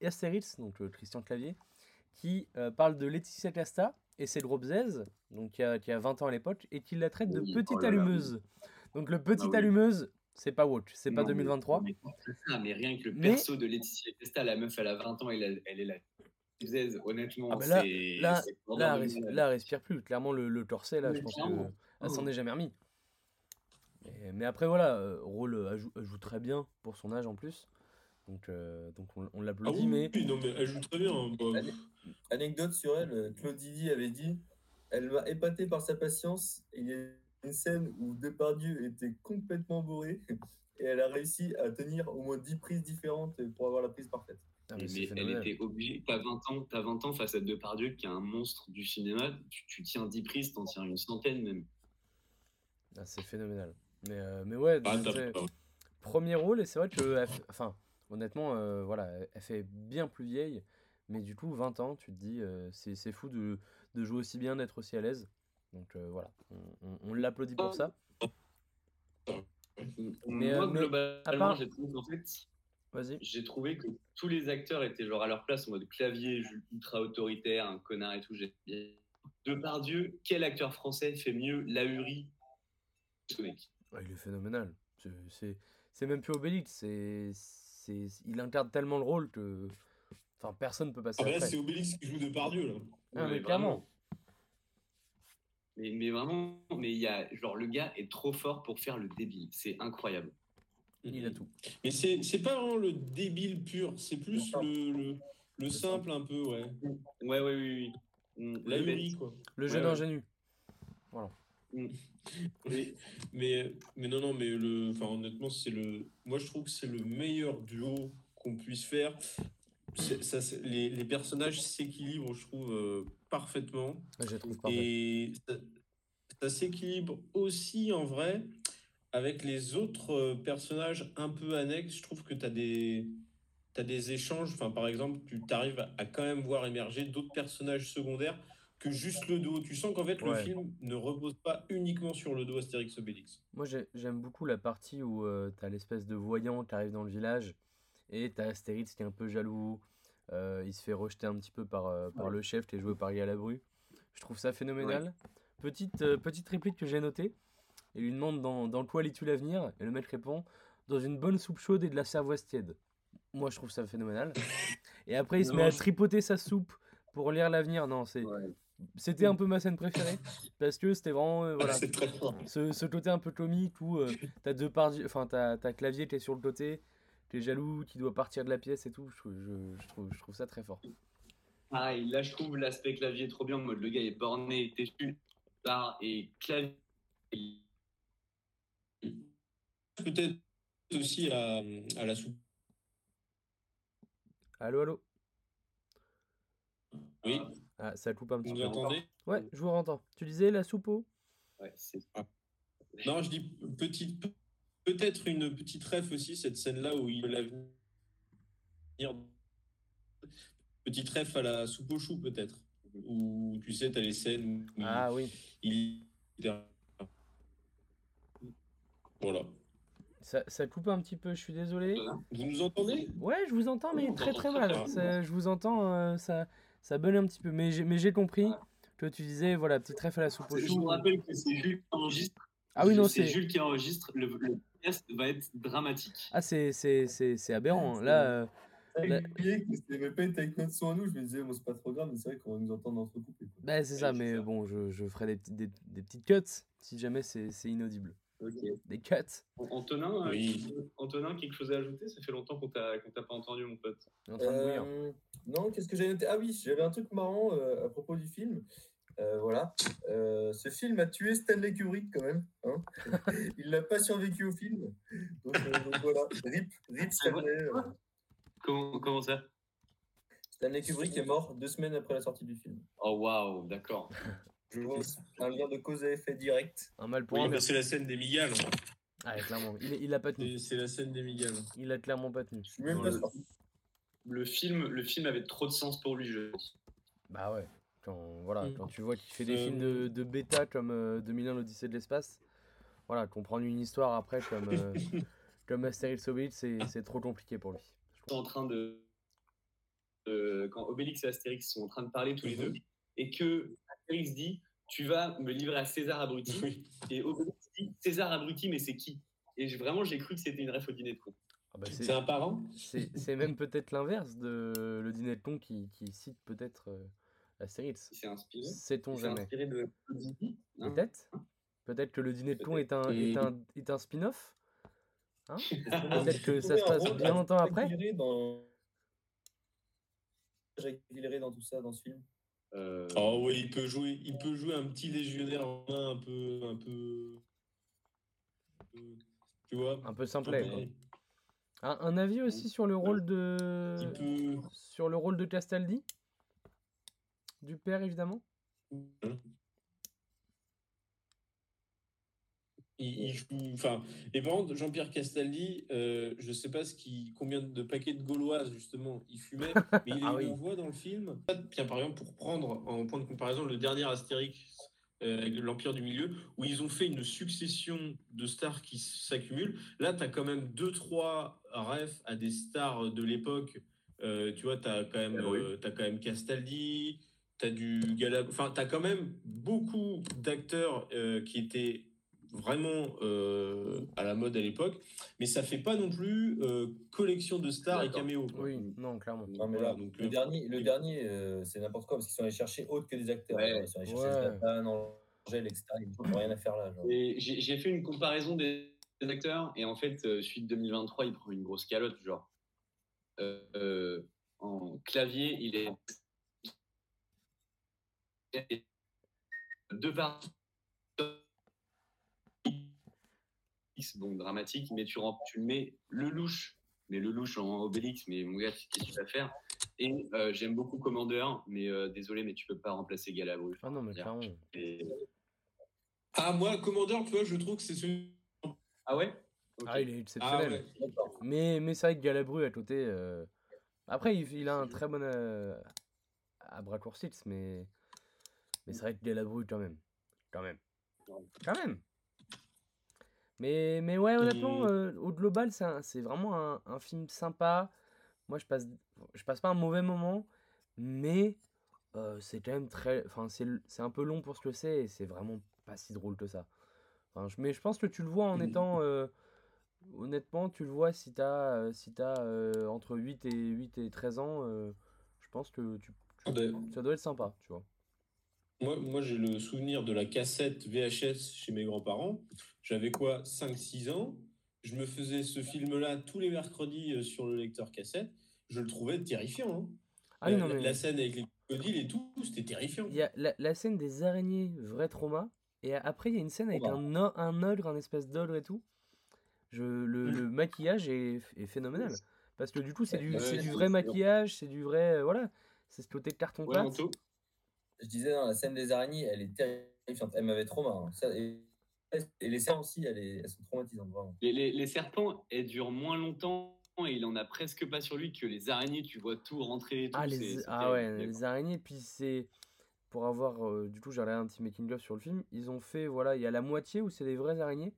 Astérix, donc euh, Christian Clavier, qui parle de Laetitia Casta et c'est le groupe Zez, donc qui a, qui a 20 ans à l'époque, et qui la traite de Oui, petite oh là là, oui. allumeuse. Donc le petit Ah oui. allumeuse, c'est pas Watch, c'est pas Non, mais- 2023. Mais, ça, mais rien que le Mais- perso de Laetitia Testa, la meuf, elle a 20 ans, elle, elle est là. Honnêtement, Ah bah là- là- respire plus. Clairement, le, le corset, là, Mais je pense qu'elle s'en Oh. est jamais remis. Mais, mais après, voilà, Rôle elle joue, joue très bien pour son âge en plus. Donc, euh, donc on, on Ah l'applaudit, oui, mais oui, non, mais elle joue très bien. hein. Bah. Anecdote sur elle, euh, Claude Didi avait dit Elle m'a épaté par sa patience. Il y a une scène où Depardieu était complètement bourré et elle a réussi à tenir au moins 10 prises différentes pour avoir la prise parfaite. Ah, mais elle était obligée. T'as 20 ans, t'as 20 ans face à Depardieu, qui est un monstre du cinéma. Tu, tu tiens 10 prises, t'en tiens une centaine même. Ah, c'est phénoménal. Mais, euh, mais ouais, ah, premier rôle, et c'est vrai que, enfin, honnêtement, euh, voilà, elle- fait bien plus vieille. Mais du coup, 20 ans, tu te dis, euh, c'est fou de, de jouer aussi bien, d'être aussi à l'aise. Donc euh, voilà, on, on- on l'applaudit pour ça. Mais, euh, Moi, mais globalement, part- j'ai trouvé qu'en fait, j'ai trouvé que tous les acteurs étaient genre à leur place en mode clavier, ultra autoritaire, un connard et tout. J'ai bien. Depardieu, quel acteur français fait mieux Lahuri Ce mec? Ouais, il est phénoménal. C'est- même plus Obélix. C'est c'est il incarne tellement le rôle que enfin personne peut passer Ah, bah là, c'est Obélix qui joue de Pardieu, là. Ah, Ouais, mais clairement. Mais, mais vraiment, mais il y a, genre, le gars est trop fort pour faire le débile. C'est incroyable. Il a tout. Mais c'est c'est pas vraiment le débile pur, c'est plus le, le, le simple un peu, ouais. Ouais, ouais, oui, oui. Mm, La le. Yuri, quoi. Le jeune ouais. ingénu. Mais, mais, mais non, non, mais le, enfin, honnêtement, c'est le, moi je trouve que c'est le meilleur duo qu'on puisse faire. Ça, les, les personnages s'équilibrent, je trouve, euh, parfaitement. Je trouve parfait. Et ça, ça s'équilibre aussi en vrai avec les autres euh, personnages un peu annexes. Je trouve que tu as des, t'as des échanges. Enfin, par exemple, tu arrives à quand même voir émerger d'autres personnages secondaires que juste le dos. Tu sens qu'en fait, le Ouais. film ne repose pas uniquement sur le dos Astérix Obélix. Moi j'ai- j'aime beaucoup la partie où euh, t'as l'espèce de voyant qui arrive dans le village et t'as Astérix qui est un peu jaloux. euh, il se fait rejeter un petit peu par, euh, par le chef qui est joué par Guy Labru. Je trouve ça phénoménal. Petite, euh, petite réplique que j'ai notée. Il lui demande dans, dans quoi lis-tu l'avenir? Et le mec répond Dans une bonne soupe chaude et de la cervoise tiède. Moi je trouve ça phénoménal. Et après il se Non, met à tripoter sa soupe pour lire l'avenir. Non, c'est Ouais. C'était un peu ma scène préférée parce que c'était vraiment euh, voilà ce, ce côté un peu comique où euh, t'as deux parties, enfin t'as, t'as clavier qui est sur le côté, qui est jaloux, qui doit partir de la pièce et tout. Je, trouve- je, je trouve, je trouve ça très fort. Pareil, là, je trouve l'aspect clavier trop bien. En mode, le gars est borné, têtu, tard, et clavier. Peut-être aussi à, à la soupe. Allô, allô? Oui, Ah, ça coupe un vous petit peu. entendez Ouais, je vous entends. Tu disais la soupe au? Ouais, c'est Non, je dis petite, peut-être une petite ref aussi, cette scène-là où il l'avenir. Petite ref à la soupe au chou, peut-être. Où tu sais, tu as les scènes où Ah oui, il. il- Voilà. ça, ça coupe un petit peu, je suis désolé. Vous nous entendez? Ouais, je vous entends, mais on très très mal. Ça- je vous entends, euh, ça, ça bug un petit peu. Mais j'ai, mais j'ai compris que tu disais, voilà, petite ref à la soupe au Je vous rappelle que c'est Jules qui enregistre. Ah oui, non, c'est c'est. Jules qui enregistre. Le, le podcast va être dramatique. Ah, c'est, c'est, c'est, c'est aberrant. hein. Là, euh, Là- oublié que c'était même pas une avec notre son à nous. Je me disais, bon, c'est pas trop grave, mais c'est vrai qu'on va nous entendre entrecoupés. quoi. Bah, c'est ça, mais ça. bon, je, je ferai des, petits- des, des petites cuts si jamais c'est c'est inaudible. Ok. des cuts. Antonin, euh, Oui. Antonin, quelque chose à ajouter? Ça fait longtemps qu'on t'a pas entendu, mon pote. En train de. Euh, non, qu'est-ce que j'avais noté? Ah oui, j'avais un truc marrant euh, à propos du film. Euh, voilà. Euh, ce film a tué Stanley Kubrick quand même. hein. Il n'a pas survécu au film. Donc, euh, donc voilà. Rip, rip C'est vrai Stanley. euh. Comment, comment ça? Stanley Kubrick est mort deux semaines après la sortie du film. Oh waouh, d'accord. Je vois un lien de cause à effet direct. Un mal pour Oui, un bah, c'est la scène des migales. Ah, clairement. Il, il a pas tenu. C'est la scène des migales. Il a clairement pas tenu. Même pas le- film, le film avait trop de sens pour lui, je pense. Bah ouais. Quand, voilà, Mm. quand tu vois qu'il fait des Euh, films de, de bêta comme euh, 2001 l'Odyssée de l'espace, voilà, comprendre une histoire après comme, euh, comme Astérix Obélix, c'est c'est trop compliqué pour lui. En train de, quand Obélix et Astérix sont en train de parler tous les Mhm. deux, et que Astérix dit Tu vas me livrer à César Abruti. Oui. Et Obélix dit César Abruti, mais c'est qui? Et vraiment, j'ai cru que c'était une ref au dîner de con. Ah bah, C'est c'est un parent? c'est- c'est même peut-être l'inverse de le dîner de con qui, qui cite peut-être euh, Astérix. Il s'est inspiré. Sait-on jamais? inspiré de hein? Peut-être? Peut-être que le dîner de con est un, Et- est un, est un spin-off? Hein? Peut-être que ça se passe bien longtemps après? Dans... Jacques Villeray dans tout ça, dans ce film. Euh, Oh oui, il peut jouer, il peut jouer un petit légionnaire en main un peu, un peu, un peu- tu vois. Un peu simplet. un quoi. peu- Un, un avis aussi sur le rôle de peut. sur le rôle de Castaldi? Du père évidemment? Il, il joue, enfin, et par contre, Jean-Pierre Castaldi, euh, je sais pas ce qui, combien de paquets de gauloises justement il fumait, mais il, Ah oui. on voit dans le film. Bien, par exemple, pour prendre en point de comparaison le dernier Astérix euh, avec l'Empire du Milieu, où ils ont fait une succession de stars qui s'accumulent. Là, tu as quand même deux, trois refs à des stars de l'époque. Euh, tu vois, tu as quand même, Ah euh, t'as quand même Castaldi, tu as du Galab, enfin, tu as quand même beaucoup d'acteurs qui étaient vraiment euh, à la mode à l'époque, mais ça fait pas non plus euh, collection de stars et caméos. quoi. Oui, non, clairement. Non, mais Voilà, là, donc, le euh, dernier, le dernier euh, c'est n'importe quoi parce qu'ils sont allés chercher autre que des acteurs. Ouais. Ils sont allés chercher Ouais. Zlatan, Angèle, etc. Ils n'ont rien à faire là. j'ai fait une comparaison des des acteurs et en fait, euh, de 2023, il prend une grosse calotte, genre. En clavier, il est. Deux parties. Bon, dramatique, mais tu, rem- tu le mets le louche, mais le louche en Obélix, mais mon gars, qu'est-ce que tu vas faire Et euh, j'aime beaucoup Commander, mais euh, désolé, mais tu peux pas remplacer Galabru. Ah non, mais clairement. Et- Ah, moi, Commandeur, tu vois, je trouve que c'est celui. Ah ouais? Ah, il est Ah, exceptionnel. ouais. D'accord. Mais, mais c'est vrai que Galabru à côté. euh, Après, il, il a un très bon euh, à bras mais, mais c'est vrai que Galabru, quand même. Quand même. Quand même. Mais, mais ouais, honnêtement, Et- euh, au global, c'est vraiment un, un film sympa. Moi, je passe, je passe pas un mauvais moment, mais euh, c'est quand même très. Enfin, c'est un peu long pour ce que c'est et c'est vraiment pas si drôle que ça. Enfin, je- mais je pense que tu le vois en étant. euh, honnêtement, tu le vois si t'as euh, si euh, entre 8 et, 8 et 13 ans. je pense que tu, tu- Ah ben, ça doit être sympa, tu vois. Moi, moi j'ai le souvenir de la cassette VHS chez mes grands-parents. J'avais quoi, 5-6 ans. Je me faisais ce film-là tous les mercredis euh, sur le lecteur cassette. Je le trouvais terrifiant. hein. Ah oui, la, non, mais- la scène avec les crocodiles et tout, c'était terrifiant. Il y a la, la scène des araignées, vrai trauma. Et après, il y a une scène avec Trauma. un, o- un ogre, un espèce d'ogre et tout. Je, le, le maquillage est, est phénoménal. Parce que du coup, c'est du, du vrai maquillage, c'est du vrai. euh, voilà. C'est ce côté carton pâte. Je disais, dans la scène des araignées, elle est terrifiante. Elle m'avait trop marre. Ça, et, et les serres aussi, elles, est- elles sont traumatisantes, vraiment. Les, les- les serpents, elles durent moins longtemps et il en a presque pas sur lui que les araignées. Tu vois tout rentrer. Et tout, Ah, les, c'est ah ouais, les araignées. Puis c'est. Pour avoir. euh, du coup, j'ai regardé un petit making-of sur le film. Ils ont fait. Voilà, il y a la moitié où c'est des vraies araignées.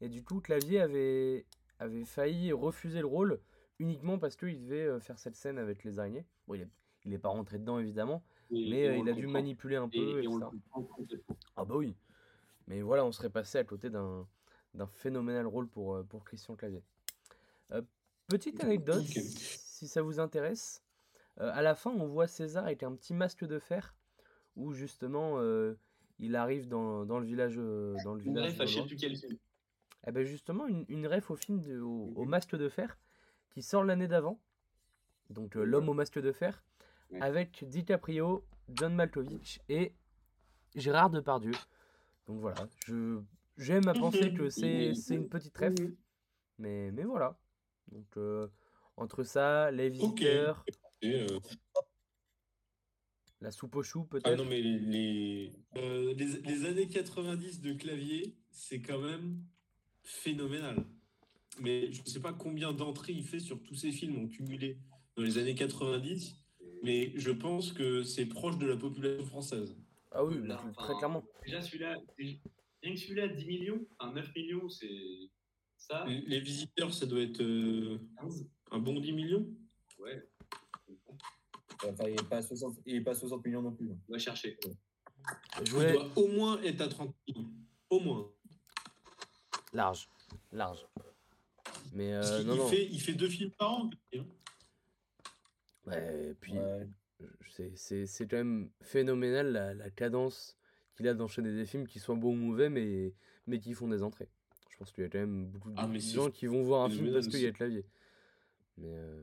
Et du coup, Clavier avait, avait failli refuser le rôle uniquement parce qu'il devait euh, faire cette scène avec les araignées. Bon, il est, il est pas rentré dedans, évidemment. Et- Mais et euh, il a dû manipuler un peu. Et, on le. Ah bah oui. Mais voilà, on serait passé à côté d'un d'un phénoménal rôle pour, euh, pour Christian Clavier. Euh, petite anecdote, si ça vous intéresse. Euh, à la fin, on voit César avec un petit masque de fer où justement euh, il arrive dans, dans le village. dans le village enfin, je sais plus quel film. Eh ben justement, une, une ref au film de, au, au Masque de Fer qui sort l'année d'avant. Donc L'homme au masque de fer. Ouais. Avec DiCaprio, John Malkovich et Gérard Depardieu. Donc voilà, je j'aime à penser que c'est une petite ref. Mais, mais voilà. Donc euh, entre ça, les visiteurs, Et, euh, la soupe au chou Ah peut-être. non, mais les, les, euh, les, les années 90 de clavier, c'est quand même phénoménal. Mais je ne sais pas combien d'entrées il fait sur tous ces films en cumulé dans les années 90, mais je pense que c'est proche de la population française. Ah oui, Là, enfin, très clairement. Déjà, celui-là, rien que celui-là, 10 millions, enfin 9 millions, c'est ça. Les visiteurs, ça doit être euh, 15. un bon 10 millions? Ouais, Enfin, il n'est pas, à 60 il est pas à 60 millions non plus. on va chercher. Je Il voulais doit au moins être à 30 millions. Au moins. large, large. Mais euh, non non. fait, il fait deux films par an. Ouais, et puis Ouais. c'est c'est c'est quand même phénoménal la, la cadence qu'il a d'enchaîner des films qui soient bons ou mauvais mais mais qui font des entrées. Je pense qu'il y a quand même beaucoup de Ah, gens qui vont voir un film parce qu'il y a aussi. clavier. Mais euh,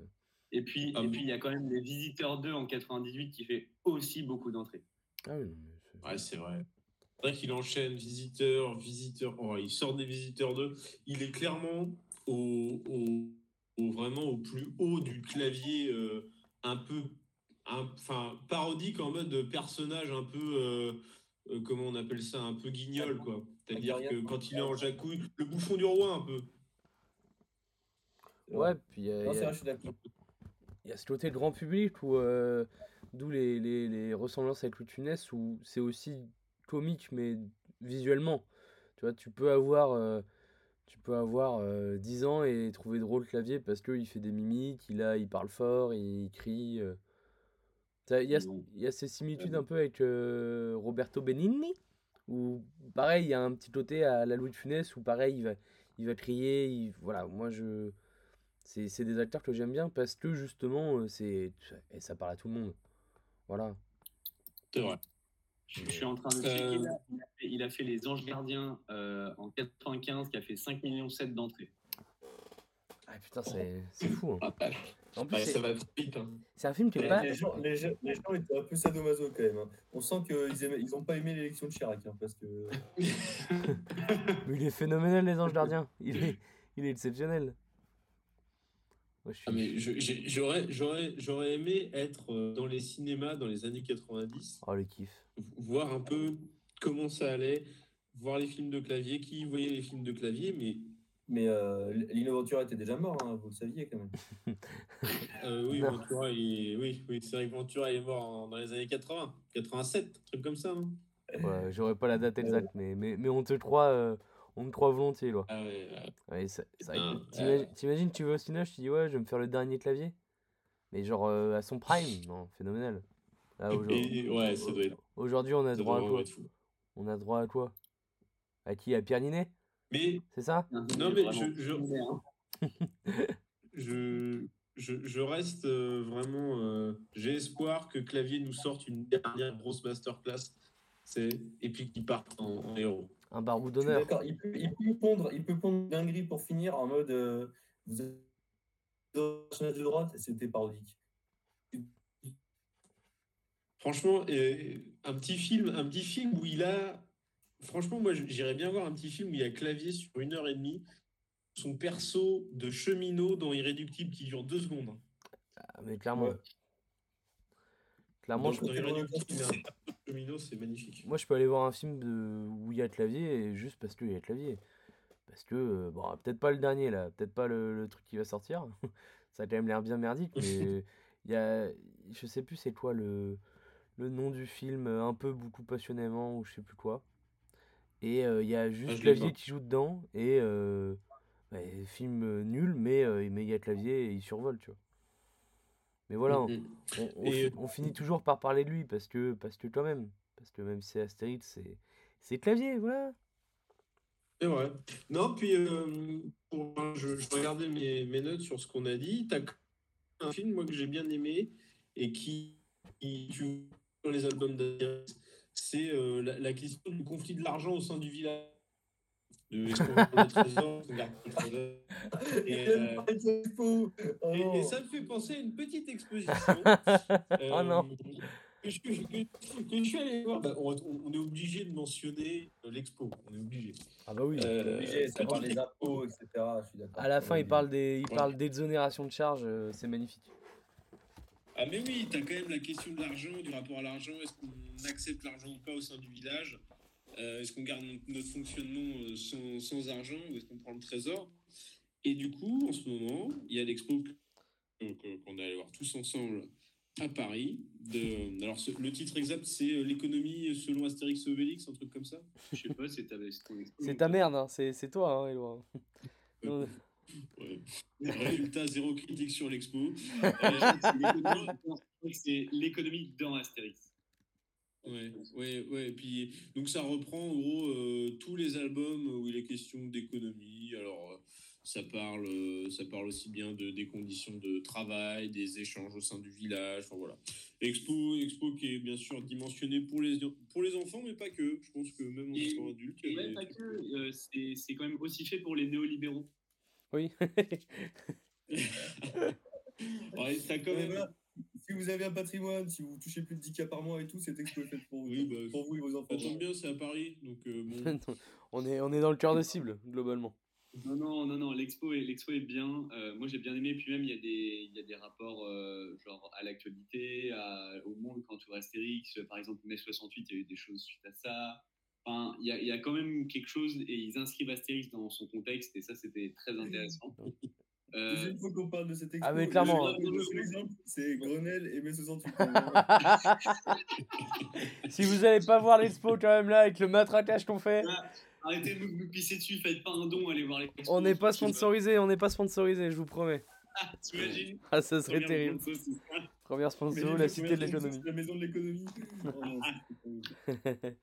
Et puis, Ah et puis il y a quand même Les Visiteurs 2 en 98 qui fait aussi beaucoup d'entrées. ah oui, c'est- Ouais, c'est vrai. C'est vrai qu'il enchaîne visiteur, visiteur. oh, il sort des visiteurs 2. Il est clairement au, au- au- vraiment au plus haut du clavier, euh, un peu, un- enfin parodique en mode personnage un peu, euh, euh, comment on appelle ça, un peu guignol quoi. C'est-à-dire que quand il est en jacouille, le bouffon du roi un peu. ouais, puis il y a, Non, il y c'est a- vrai, je suis d'accord. il y a ce côté grand public où euh, d'où les, les, les ressemblances avec Louis de Funès où c'est aussi comique mais visuellement. Tu vois, tu peux avoir euh, tu peux avoir euh, 10 ans et trouver drôle clavier parce qu'il fait des mimiques, il a il parle fort, il crie euh. Il y, y a ces similitudes un peu avec euh, Roberto Benigni où pareil, il y a un petit côté à la Louis de Funès où pareil, il va il va crier, il- voilà, moi je c'est des acteurs que j'aime bien parce que justement euh, c'est et ça parle à tout le monde. Voilà. C'est vrai. Je, je suis en train de Euh, checker là. Il a fait, il a fait Les Anges Gardiens euh, en 95 qui a fait 5 millions 7 d'entrées. Ah putain, c'est c'est fou. hein. Ah, bah, En plus, ouais, c'est ça va vite. hein. c'est un film qui est Les, pas les gens, les, gens, les gens étaient un peu sadomaso quand même. hein. On sent qu'ils ils n'ont pas aimé l'élection de Chirac. hein, parce que... Mais il est phénoménal, les anges gardiens. Il est, il est exceptionnel. Je suis... Ah, mais je- j'ai- j'aurais, j'aurais, j'aurais aimé être euh, dans les cinémas dans les années 90, Oh, le kiff. Voir un peu comment ça allait, voir les films de clavier, qui voyait les films de clavier, mais Mais euh, Lino Ventura était déjà mort, hein, vous le saviez quand même. euh, oui. Ventura, il oui, oui, c'est vrai que Ventura il est mort en- dans les années 80, 87, un truc comme ça, non Ouais, J'aurais pas la date exacte, mais, mais, mais on te croit, euh, on te croit volontiers, là. Ah ouais, ouais. T'imagines- tu vas au cinéma, je te dis, ouais, je vais me faire le dernier clavier. Mais genre euh, à son prime, non, phénoménal. Là, aujourd'hui, ouais, ça doit être, aujourd'hui, on a ça droit à quoi. On a droit à quoi? À qui? À Pierre Ninet? Mais C'est ça? Non, mais je- je- je, je, je reste euh, vraiment. euh, J'ai espoir que Clavier nous sorte une dernière grosse masterclass. Et puis qu'il parte en, en héros. Un suis d'honneur. D'accord, il peut, il, peut pondre, il peut pondre dinguerie pour finir en mode euh, vous êtes de droite, c'était parodique. Franchement, euh, un petit film, un petit film où il a. Franchement, moi, j'irais bien voir un petit film où il y a Clavier sur une heure et demie. Son perso de cheminot dans Irréductible qui dure deux secondes. Ah, mais clairement. Ouais. Clairement, je, de cheminot, c'est magnifique. moi je peux aller voir un film de... où il y a clavier et juste parce qu'il y a clavier. Parce que, euh, bon, peut-être pas le dernier là, peut-être pas le, le truc qui va sortir. Ça a quand même l'air bien merdique, mais il y a. Je sais plus c'est quoi le, le nom du film, euh, un peu beaucoup passionnément ou je sais plus quoi. Et euh, il y a juste Ah, je l'ai clavier qui joue dedans et. Euh, ouais, film nul, mais mais il y a clavier et il survole, tu vois. Mais voilà, on, on- on Et- fi- on finit toujours par parler de lui parce que, parce que quand même, parce que même si c'est Astérix, c'est, c'est clavier, voilà. C'est vrai. Non, puis euh, pour, je, je regardais mes, mes notes sur ce qu'on a dit. T'as un film moi que j'ai bien aimé et qui, qui tu dans les albums d'Astérix, c'est euh, la, la question du conflit de l'argent au sein du village. de trésor. Et, euh, Oh et- ça me fait penser à une petite exposition. Oh non. Que je, que je- que- que je suis allé voir. Bah, on, on est obligé de mentionner euh, l'expo. On est obligé. Ah bah oui. Euh, Obligé, ça parle des impôts, etc. Je suis d'accord. À la fin, il parle des, il parle d'exonération de charges, euh, c'est magnifique. Ah mais oui, t'as quand même la question de l'argent, du rapport à l'argent. Est-ce qu'on accepte l'argent ou pas au sein du village? Euh, Est-ce qu'on garde notre, fonctionnement euh, sans, sans argent ou est-ce qu'on prend le trésor? Et du coup, en ce moment, il y a l'expo que- qu'on est allé voir tous ensemble à Paris. De, alors ce- le titre exact, c'est euh, l'économie selon Astérix et Obélix, un truc comme ça? Je sais pas, c'est ta. C'est ta merde, hein, c'est c'est toi, hein, Éloi. Euh, ouais. Résultat, zéro critique sur l'expo. Euh, c'est l'économie dans- Astérix. Ouais, ouais, ouais. Et puis, donc ça reprend en gros euh, tous les albums où il est question d'économie. Alors, euh, ça parle, euh, ça parle aussi bien de, des conditions de travail, des échanges au sein du village. Enfin voilà. Expo, expo qui est bien sûr dimensionnée pour les, pour les enfants, mais pas que. Je pense que même en Et- étant adulte. il y a Ouais, pas que. euh, c'est c'est quand même aussi fait pour les néolibéraux. Oui. Ouais, t'as quand même. voilà. Si vous avez un patrimoine, si vous touchez plus de 10K par mois et tout, cette expo est faite pour vous. Oui, bah, pour vous et vos enfants. Ça tombe bien, c'est à Paris, donc euh, bon. on, est, on est dans le cœur de cible, globalement. Non, non, non, non, l'expo est, l'expo est bien. Euh, moi, j'ai bien aimé. Puis même, il y a des, il y a des rapports euh, genre à l'actualité, au monde quand tu Astérix. Par exemple, mai 68, il y a eu des choses suite à ça. Enfin, il y y a quand même quelque chose et ils inscrivent Astérix dans son contexte et ça, c'était très intéressant. Euh, Deuxième fois qu'on parle de cette expo. Ah, mais clairement, c'est Grenelle et mai 68. si vous allez pas voir l'expo quand même là avec le matraquage qu'on fait, arrêtez de nous, nous pisser dessus, faites pas un don, allez voir l'expo. on n'est pas sponsorisé, on n'est pas sponsorisé, je vous promets. T'imagines Ah, ça serait terrible. C'est. Première sponsor, la cité de l'économie. La maison de l'économie. Oh c'est.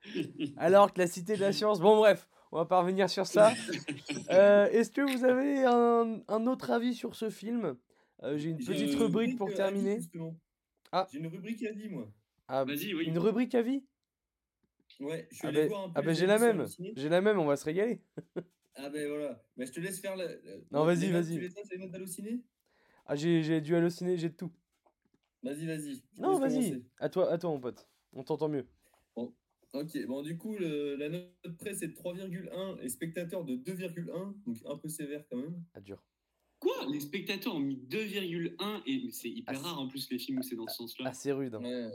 Alors que la cité de la science. Bon, bref, on va pas revenir sur ça. Euh, Est-ce que vous avez un, un autre avis sur ce film? Euh, J'ai une petite une rubrique pour à vie, terminer. Ah. J'ai une rubrique à vie, moi. Ah, Vas-y, oui. une rubrique à vie? Ouais, je suis Ah allé ben voir un peu ah ben, les j'ai la même. J'ai la même, on va se régaler. Ah ben voilà. Bah, je te laisse faire la. la- Non, vas-y, vas-y. Tu les as, ces notes hallucinées Ah, j'ai j'ai dû halluciner, j'ai de tout. Vas-y, vas-y. Non, vas-y. À toi, à toi, mon pote. On t'entend mieux. Ok, bon, du coup, le- la note presse est de 3,1 et spectateur de 2,1, donc un peu sévère quand même. Ah, dur. Quoi? Les spectateurs ont mis 2,1 et c'est hyper Ah, rare en plus les films où c'est dans ce sens-là. Assez rude. hein. Ouais,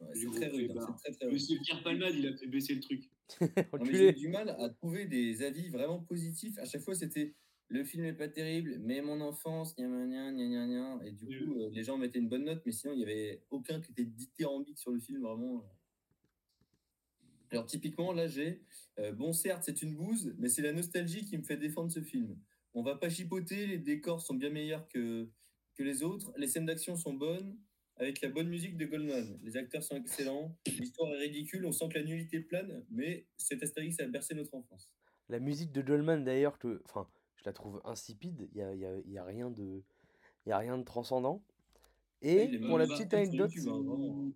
ouais, c'est très rude. hein, c'est très très rude. Monsieur Pierre Palmade, il a fait baisser le truc. J'ai du mal à trouver des avis vraiment positifs. À chaque fois, c'était le film n'est pas terrible, mais mon enfance, gna gna gna gna gna gna. Et du Oui. coup, euh, les gens mettaient une bonne note, mais sinon, il n'y avait aucun qui était dithyrambique sur le film, vraiment. Alors, typiquement, là, j'ai euh, bon, certes, c'est une bouse, mais c'est la nostalgie qui me fait défendre ce film. On va pas chipoter, les décors sont bien meilleurs que, que les autres, les scènes d'action sont bonnes, avec la bonne musique de Goldman. Les acteurs sont excellents, l'histoire est ridicule, on sent que la nullité plane, mais cet Astérix a bercé notre enfance. La musique de Dolman, d'ailleurs, que... enfin, la trouve insipide. Il n'y a, y a- y a rien de... Y a rien de transcendant. Et pour la petite anecdote, hein, bon,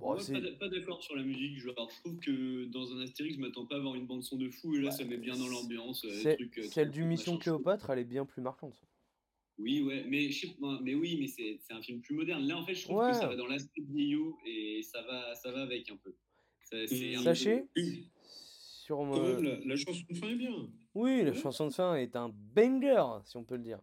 Ouais, c'est- pas pas d'accord sur la musique. Genre, je trouve que dans un Astérix, je m'attends pas à avoir une bande son de fou et là, ça met bien dans l'ambiance. euh, euh, celle du Mission Cléopâtre, elle est bien plus marquante. Oui, ouais, mais, je sais mais oui, mais c'est c'est un film plus moderne. Là, en fait, je trouve Ouais. que ça va dans l'aspect de vieillot et ça va, ça va avec un peu. Ça- c'est un Sachez, peu- sur Quand mon... même, la, la chanson de fin est bien. Oui, la Ouais. chanson de fin est un banger, si on peut le dire.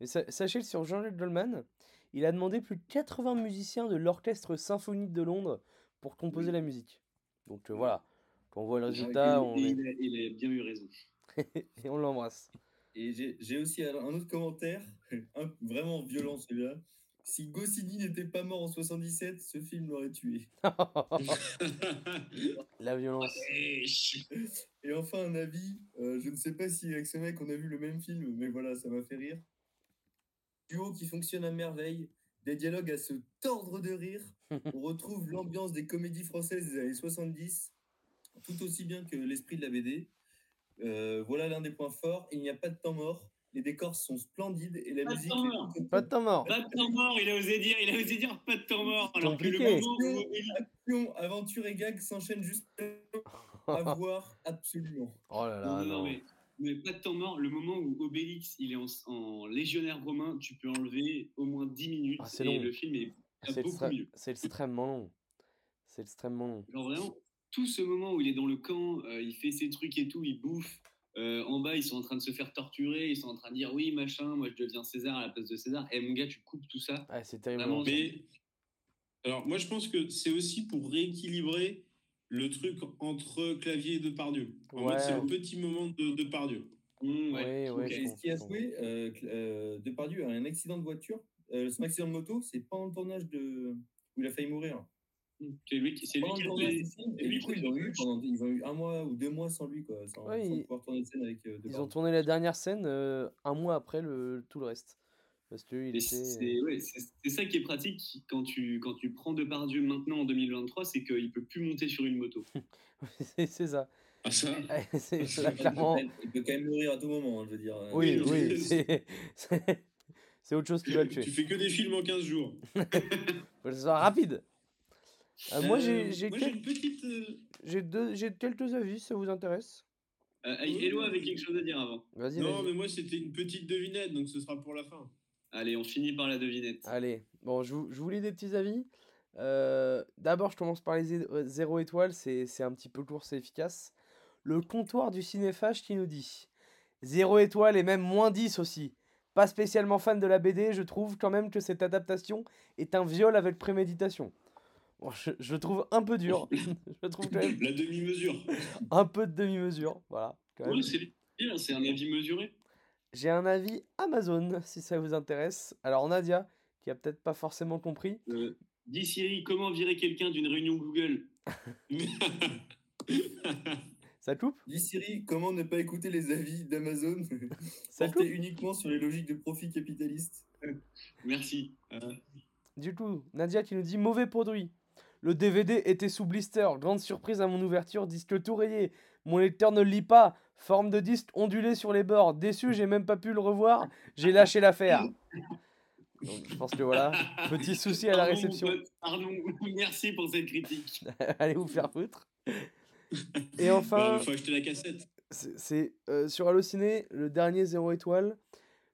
Mais sa- sachez que sur Jean-Jacques Goldman, il a demandé plus de 80 musiciens de l'Orchestre Symphonique de Londres pour composer Oui. la musique. Donc euh, voilà, quand on voit le résultat, on et est- il, a, il a bien eu raison. et on l'embrasse. Et j'ai aussi un un autre commentaire, un- vraiment violent celui-là. Si Goscinny n'était pas mort en 77, ce film l'aurait tué. la violence. Et enfin, un avis, euh, je ne sais pas si avec ce mec on a vu le même film, mais voilà, ça m'a fait rire. Duo qui fonctionne à merveille, des dialogues à se tordre de rire. On retrouve l'ambiance des comédies françaises des années 70, tout aussi bien que l'esprit de la BD. Euh, voilà l'un des points forts. Il n'y a pas de temps mort. Les décors sont splendides et la Pas de musique. temps est mort. Pas de temps mort. Pas de temps mort, il a osé dire, il a osé dire pas de temps mort. Alors que le moment où Action, aventure et gag s'enchaînent juste à voir absolument. Oh là là, Non, non, non. mais Mais pas de temps mort. Le moment où Obélix il est en, en légionnaire romain, tu peux enlever au moins 10 minutes Ah, et long. le film est C'est beaucoup mieux. c'est extrêmement long. C'est extrêmement long. Genre vraiment, tout ce moment où il est dans le camp, euh, il fait ses trucs et tout, il bouffe. Euh, en bas, ils sont en train de se faire torturer, ils sont en train de dire oui, machin, moi je deviens César à la place de César. Et mon gars, tu coupes tout ça. Ah, c'est terrible. Vraiment, Mais alors, moi, je pense que c'est aussi pour rééquilibrer le truc entre Clavier et Depardieu. En Ouais. c'est le petit moment de Depardieu. Mmh, Ouais, ouais, ce qui a joué, euh, euh, Depardieu a un accident de voiture. Euh, son accident de moto, c'est pendant le tournage de... où il a failli mourir. C'est lui, qui- c'est lui qui du lui coup, ils ont, eu pendant, ils ont eu un mois ou deux mois sans lui, quoi, sans, Ouais, sans il- pouvoir tourner de scène avec euh, Ils ont tourné la dernière scène euh, un mois après le, tout le reste. Parce que il Et était. C'est ouais, c'est- c'est ça qui est pratique quand tu, quand tu prends Depardieu maintenant en 2023, c'est qu'il peut plus monter sur une moto. c'est c'est ça. Ah, ça c'est pas clairement. Il peut quand même mourir à tout moment, hein, je veux dire. Oui, Oui, c'est c'est- c'est autre chose qui va le tuer. Tu fais que des films en 15 jours. Faut que ce soit rapide. Euh, moi, j'ai Euh, j'ai moi, quel- une petite. euh, j'ai deux- j'ai quelques avis, ça vous intéresse? Euh, Hello avait quelque chose à dire avant. Vas-y, Non, mais moi, c'était une petite devinette, donc ce sera pour la fin. Allez, on finit par la devinette. Allez, bon, je vous, je vous lis des petits avis. Euh, D'abord, je commence par les zé- euh, zéro étoile, c'est c'est un petit peu court, c'est efficace. Le comptoir du cinéphage qui nous dit 0 étoile et même moins 10 aussi. Pas spécialement fan de la BD, je trouve quand même que cette adaptation est un viol avec préméditation. Bon, je, je trouve un peu dur. je trouve quand même La demi-mesure. un peu de demi-mesure. Voilà. quand même. Ouais, c'est bien, c'est un avis mesuré. J'ai un avis Amazon, si ça vous intéresse. Alors, Nadia, qui a peut-être pas forcément compris. Euh, dis Siri, comment virer quelqu'un d'une réunion Google? Ça coupe? Dis Siri, comment ne pas écouter les avis d'Amazon? Ça coupe? Uniquement sur les logiques de profit capitaliste Merci. Du coup, Nadia qui nous dit mauvais produit. Le DVD était sous blister. Grande surprise à mon ouverture, disque tout rayé. Mon lecteur ne le lit pas. Forme de disque ondulée sur les bords. Déçu, j'ai même pas pu le revoir. J'ai lâché l'affaire. Donc, je pense que voilà, petit souci à la réception. merci pour cette critique. Allez vous faire foutre. Et enfin, Il faut acheter la cassette. c'est euh, sur Allociné, le dernier 0 étoile.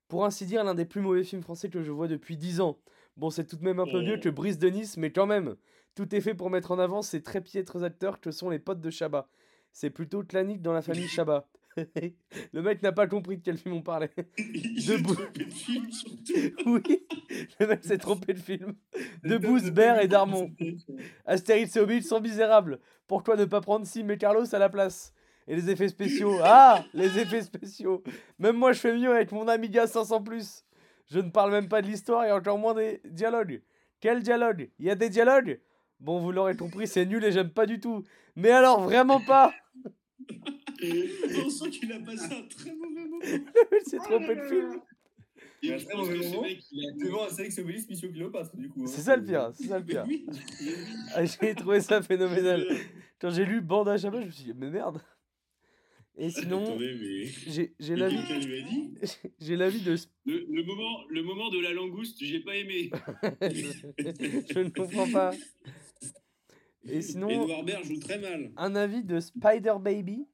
Pour ainsi dire, l'un des plus mauvais films français que je vois depuis 10 ans. Bon, c'est tout de même un peu mieux Oh. que Brise de Nice, mais quand même. Tout est fait pour mettre en avant ces très piètres acteurs que sont les potes de Chabat. C'est plutôt clanique dans la famille Chabat. le mec n'a pas compris de quel film on parlait. Debout. de film, oui, le mec s'est trompé de film. De Bouzbert et Darmon. Astérix et Obélix sont misérables. Pourquoi ne pas prendre Sim et Carlos à la place? Et les effets spéciaux Ah Les effets spéciaux Même moi, je fais mieux avec mon Amiga 500 plus. Je ne parle même pas de l'histoire et encore moins des dialogues. Quel dialogue? Il y a des dialogues? Bon, vous l'aurez compris, c'est nul et j'aime pas du tout. Mais alors, vraiment pas On sent qu'il a passé un très mauvais moment. Il s'est trompé de film. Après, pense au que même ce moment, il a que c'est Obélix Mission Cléopâtre, du coup. hein. C'est ça le pire, c'est ça le pire. Ah, J'ai trouvé ça phénoménal. Quand j'ai lu Bande à Chabat, je me suis dit, mais merde. Et sinon, Attendez, mais. j'ai l'avis a j'ai l'avis de Le, le moment, le moment de la langouste, j'ai pas aimé. je ne comprends pas. Et sinon, Edouard Baird joue très mal. un avis de Spider Baby.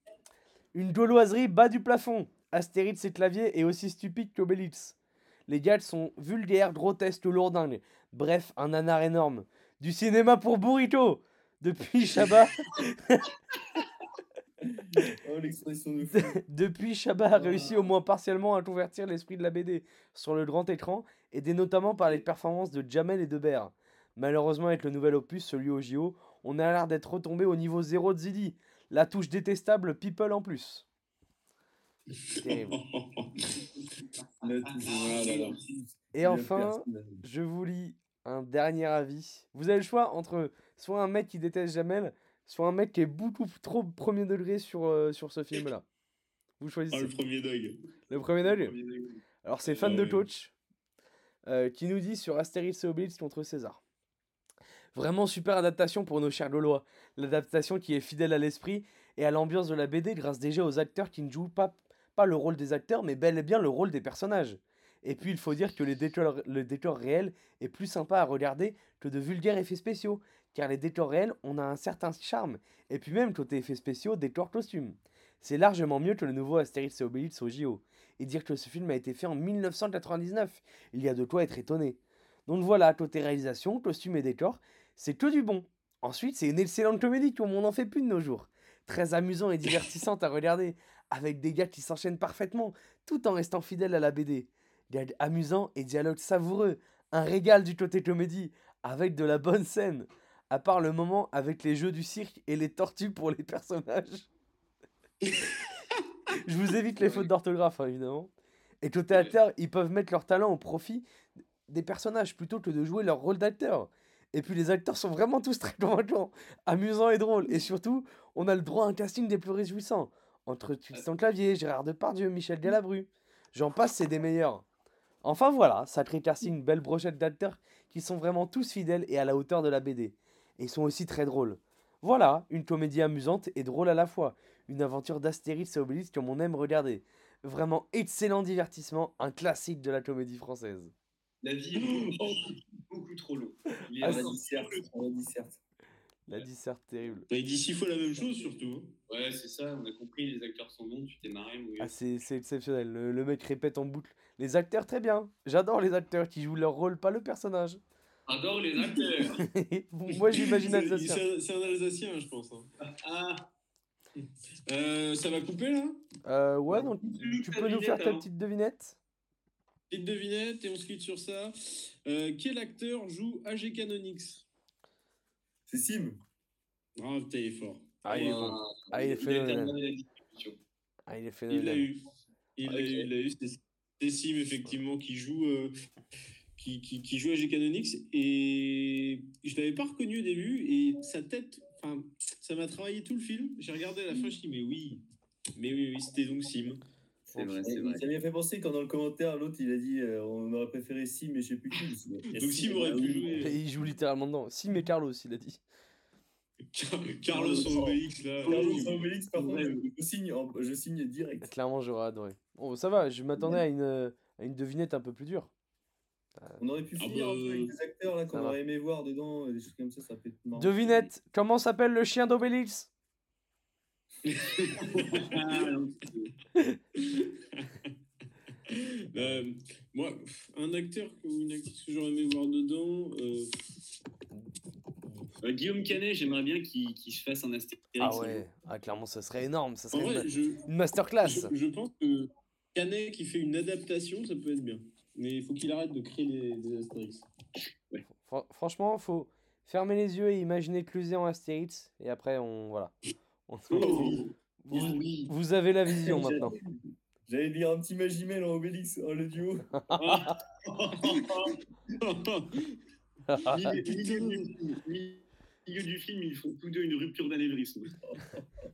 Une gauloiserie bas du plafond. Astérix et clavier est aussi stupide qu'Obélix. Les gars sont vulgaires, grotesques, lourdingues. Bref, un nanar énorme. Du cinéma pour burrito Depuis Chabat, Oh, l'expression de fou. depuis Chabat a réussi au moins partiellement à convertir l'esprit de la BD sur le grand écran, aidé notamment par les performances de Jamel et de Baer. Malheureusement, avec le nouvel opus, celui au JO, on a l'air d'être retombé au niveau zéro de Zidi. La touche détestable People en plus. Et enfin, je vous lis un dernier avis. Vous avez le choix entre soit un mec qui déteste Jamel, soit un mec qui est beaucoup trop premier degré sur, euh, sur ce film-là. Vous choisissez. le premier dog. le premier degré Alors c'est fan de ouais. coach euh, qui nous dit sur Astérix et Obélix contre César. Vraiment super adaptation pour nos chers Gaulois. L'adaptation qui est fidèle à l'esprit et à l'ambiance de la BD grâce déjà aux acteurs qui ne jouent pas, pas le rôle des acteurs mais bel et bien le rôle des personnages. Et puis il faut dire que les décors, le décor réel est plus sympa à regarder que de vulgaires effets spéciaux, car les décors réels on a un certain charme, et puis même côté effets spéciaux, décors costumes. C'est largement mieux que le nouveau Astérix et Obélix au JO. Et dire que ce film a été fait en 1999, il y a de quoi être étonné. Donc voilà, côté réalisation, costume et décor, c'est que du bon. Ensuite, c'est une excellente comédie comme on n'en fait plus de nos jours. Très amusant et divertissante à regarder, avec des gars qui s'enchaînent parfaitement, tout en restant fidèles à la BD. Gags amusants et dialogues savoureux, un régal du côté comédie, avec de la bonne scène. À part le moment avec les jeux du cirque et les tortues pour les personnages. Je vous évite les fautes d'orthographe, hein, évidemment. Et côté acteur, ils peuvent mettre leur talent au profit des personnages plutôt que de jouer leur rôle d'acteur. Et puis les acteurs sont vraiment tous très convaincants, amusants et drôles. Et surtout, on a le droit à un casting des plus réjouissants. Entre Tristan Clavier, Gérard Depardieu, Michel Galabru. J'en passe, c'est des meilleurs. Enfin voilà, sacré casting, belle brochette d'acteurs qui sont vraiment tous fidèles et à la hauteur de la BD. Et ils sont aussi très drôles. Voilà, une comédie amusante et drôle à la fois. Une aventure d'Astérix et Obélix comme on aime regarder. Vraiment excellent divertissement, un classique de la comédie française. La vie est beaucoup, beaucoup trop longue. Ah, On a vraiment- dit certes, on a dit certes. La disserte terrible. Il dit six fois la même chose surtout. Ouais, c'est ça, on a compris, les acteurs sont bons, tu t'es marré, mon gars. Ah, c'est c'est exceptionnel. Le, le mec répète en boucle. Les acteurs, très bien. J'adore les acteurs qui jouent leur rôle, pas le personnage. J'adore les acteurs. Moi, j'imagine C'est- Alsacien. C'est c'est un Alsacien, je pense. hein. Ah, Euh, ça va couper là? Euh, ouais, donc tu peux nous faire ta alors. petite devinette? Petite devinette et on se quitte sur ça. Euh, quel acteur joue AG Canonix C'est Sim. Ah, putain, il est fort. Ah, il est bon. Ah, il est phénoménal. Ah, il est phénoménal. eu. Il l'a eu, il l'a eu. C'est- C'est Sim, effectivement, qui joue, euh, qui, qui, qui joue AG Canonix. Et je l'avais pas reconnu au début. Et sa tête, enfin, ça m'a travaillé tout le film. J'ai regardé à la fin, je dis, mais oui. Mais oui, oui, c'était donc Sim. C'est vrai, Et c'est vrai. Ça m'a fait penser quand dans le commentaire, l'autre il a dit euh, on aurait préféré Sim, mais je sais plus qui. Donc Sim aurait ah pu jouer. Et il joue littéralement dedans. Si, mais Carlos, il a dit. Carlos en Obélix, là. Carlos Obélix, par contre, Ouais. je, signe, en- je signe direct. Clairement, j'aurais adoré. Bon, ça va, je m'attendais à une, euh, à une devinette un peu plus dure. On aurait pu Ah finir bah, un peu avec des acteurs là qu'on aurait aimé voir dedans, euh, des choses comme ça, ça peut être marrant. Devinette, comment s'appelle le chien d'Obélix Euh, moi, un acteur ou une actrice que j'aurais aimé voir dedans. euh, Euh, Guillaume Canet, j'aimerais bien qu'il se fasse un Astérix. Ah ouais, ah, clairement, ça serait énorme. Ça en serait vrai, une, je, une masterclass. je, je pense que Canet qui fait une adaptation, ça peut être bien. Mais il faut qu'il arrête de créer des, des Astérix. Fran- franchement, faut fermer les yeux et imaginer Cluzet en Astérix. Et après, on. Voilà. On- Oh, vous, oui. vous avez la vision maintenant. J'allais dire un petit Magimel en Obélix, oh, le duo. Milieu, du film, milieu du film, ils font tous deux une rupture d'anévrisme.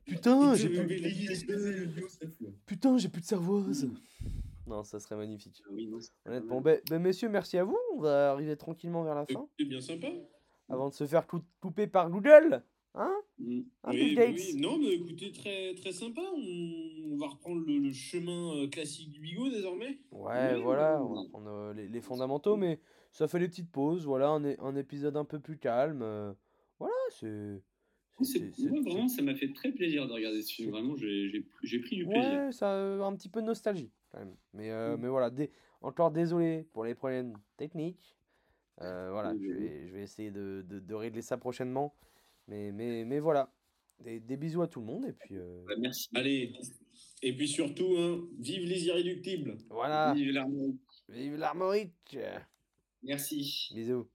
Putain, j'ai plus, putain, j'ai plus de cervoise. Non, ça serait magnifique. Ah oui, non, Honnêtement, ben, ben, messieurs, merci à vous. On va arriver tranquillement vers la fin. C'est bien sympa. Avant de se faire cou- couper par Google. Hein? Mm. Hein, Bill bah Gates? oui. Non, mais écoutez, très, très sympa. On, on va reprendre le, le chemin euh, classique du bigot désormais. Ouais, Oui, voilà, on va prendre euh, les, les fondamentaux, mais ça fait des petites pauses. Voilà, un, un épisode un peu plus calme. euh, voilà, c'est. C'est- Moi, vraiment, ça m'a fait très plaisir de regarder ce film. Vraiment, j'ai pris du plaisir. Ouais, ça euh, un petit peu de nostalgie quand même. Mais, Mm. mais voilà, dé- encore désolé pour les problèmes techniques. Voilà, je vais, je vais essayer de, de- de régler ça prochainement. Mais, mais, mais voilà, des, des bisous à tout le monde et puis euh, Bah, merci. Allez. Et puis surtout, hein, vive les irréductibles. voilà, Vive l'armée. vive l'armorique Merci. Bisous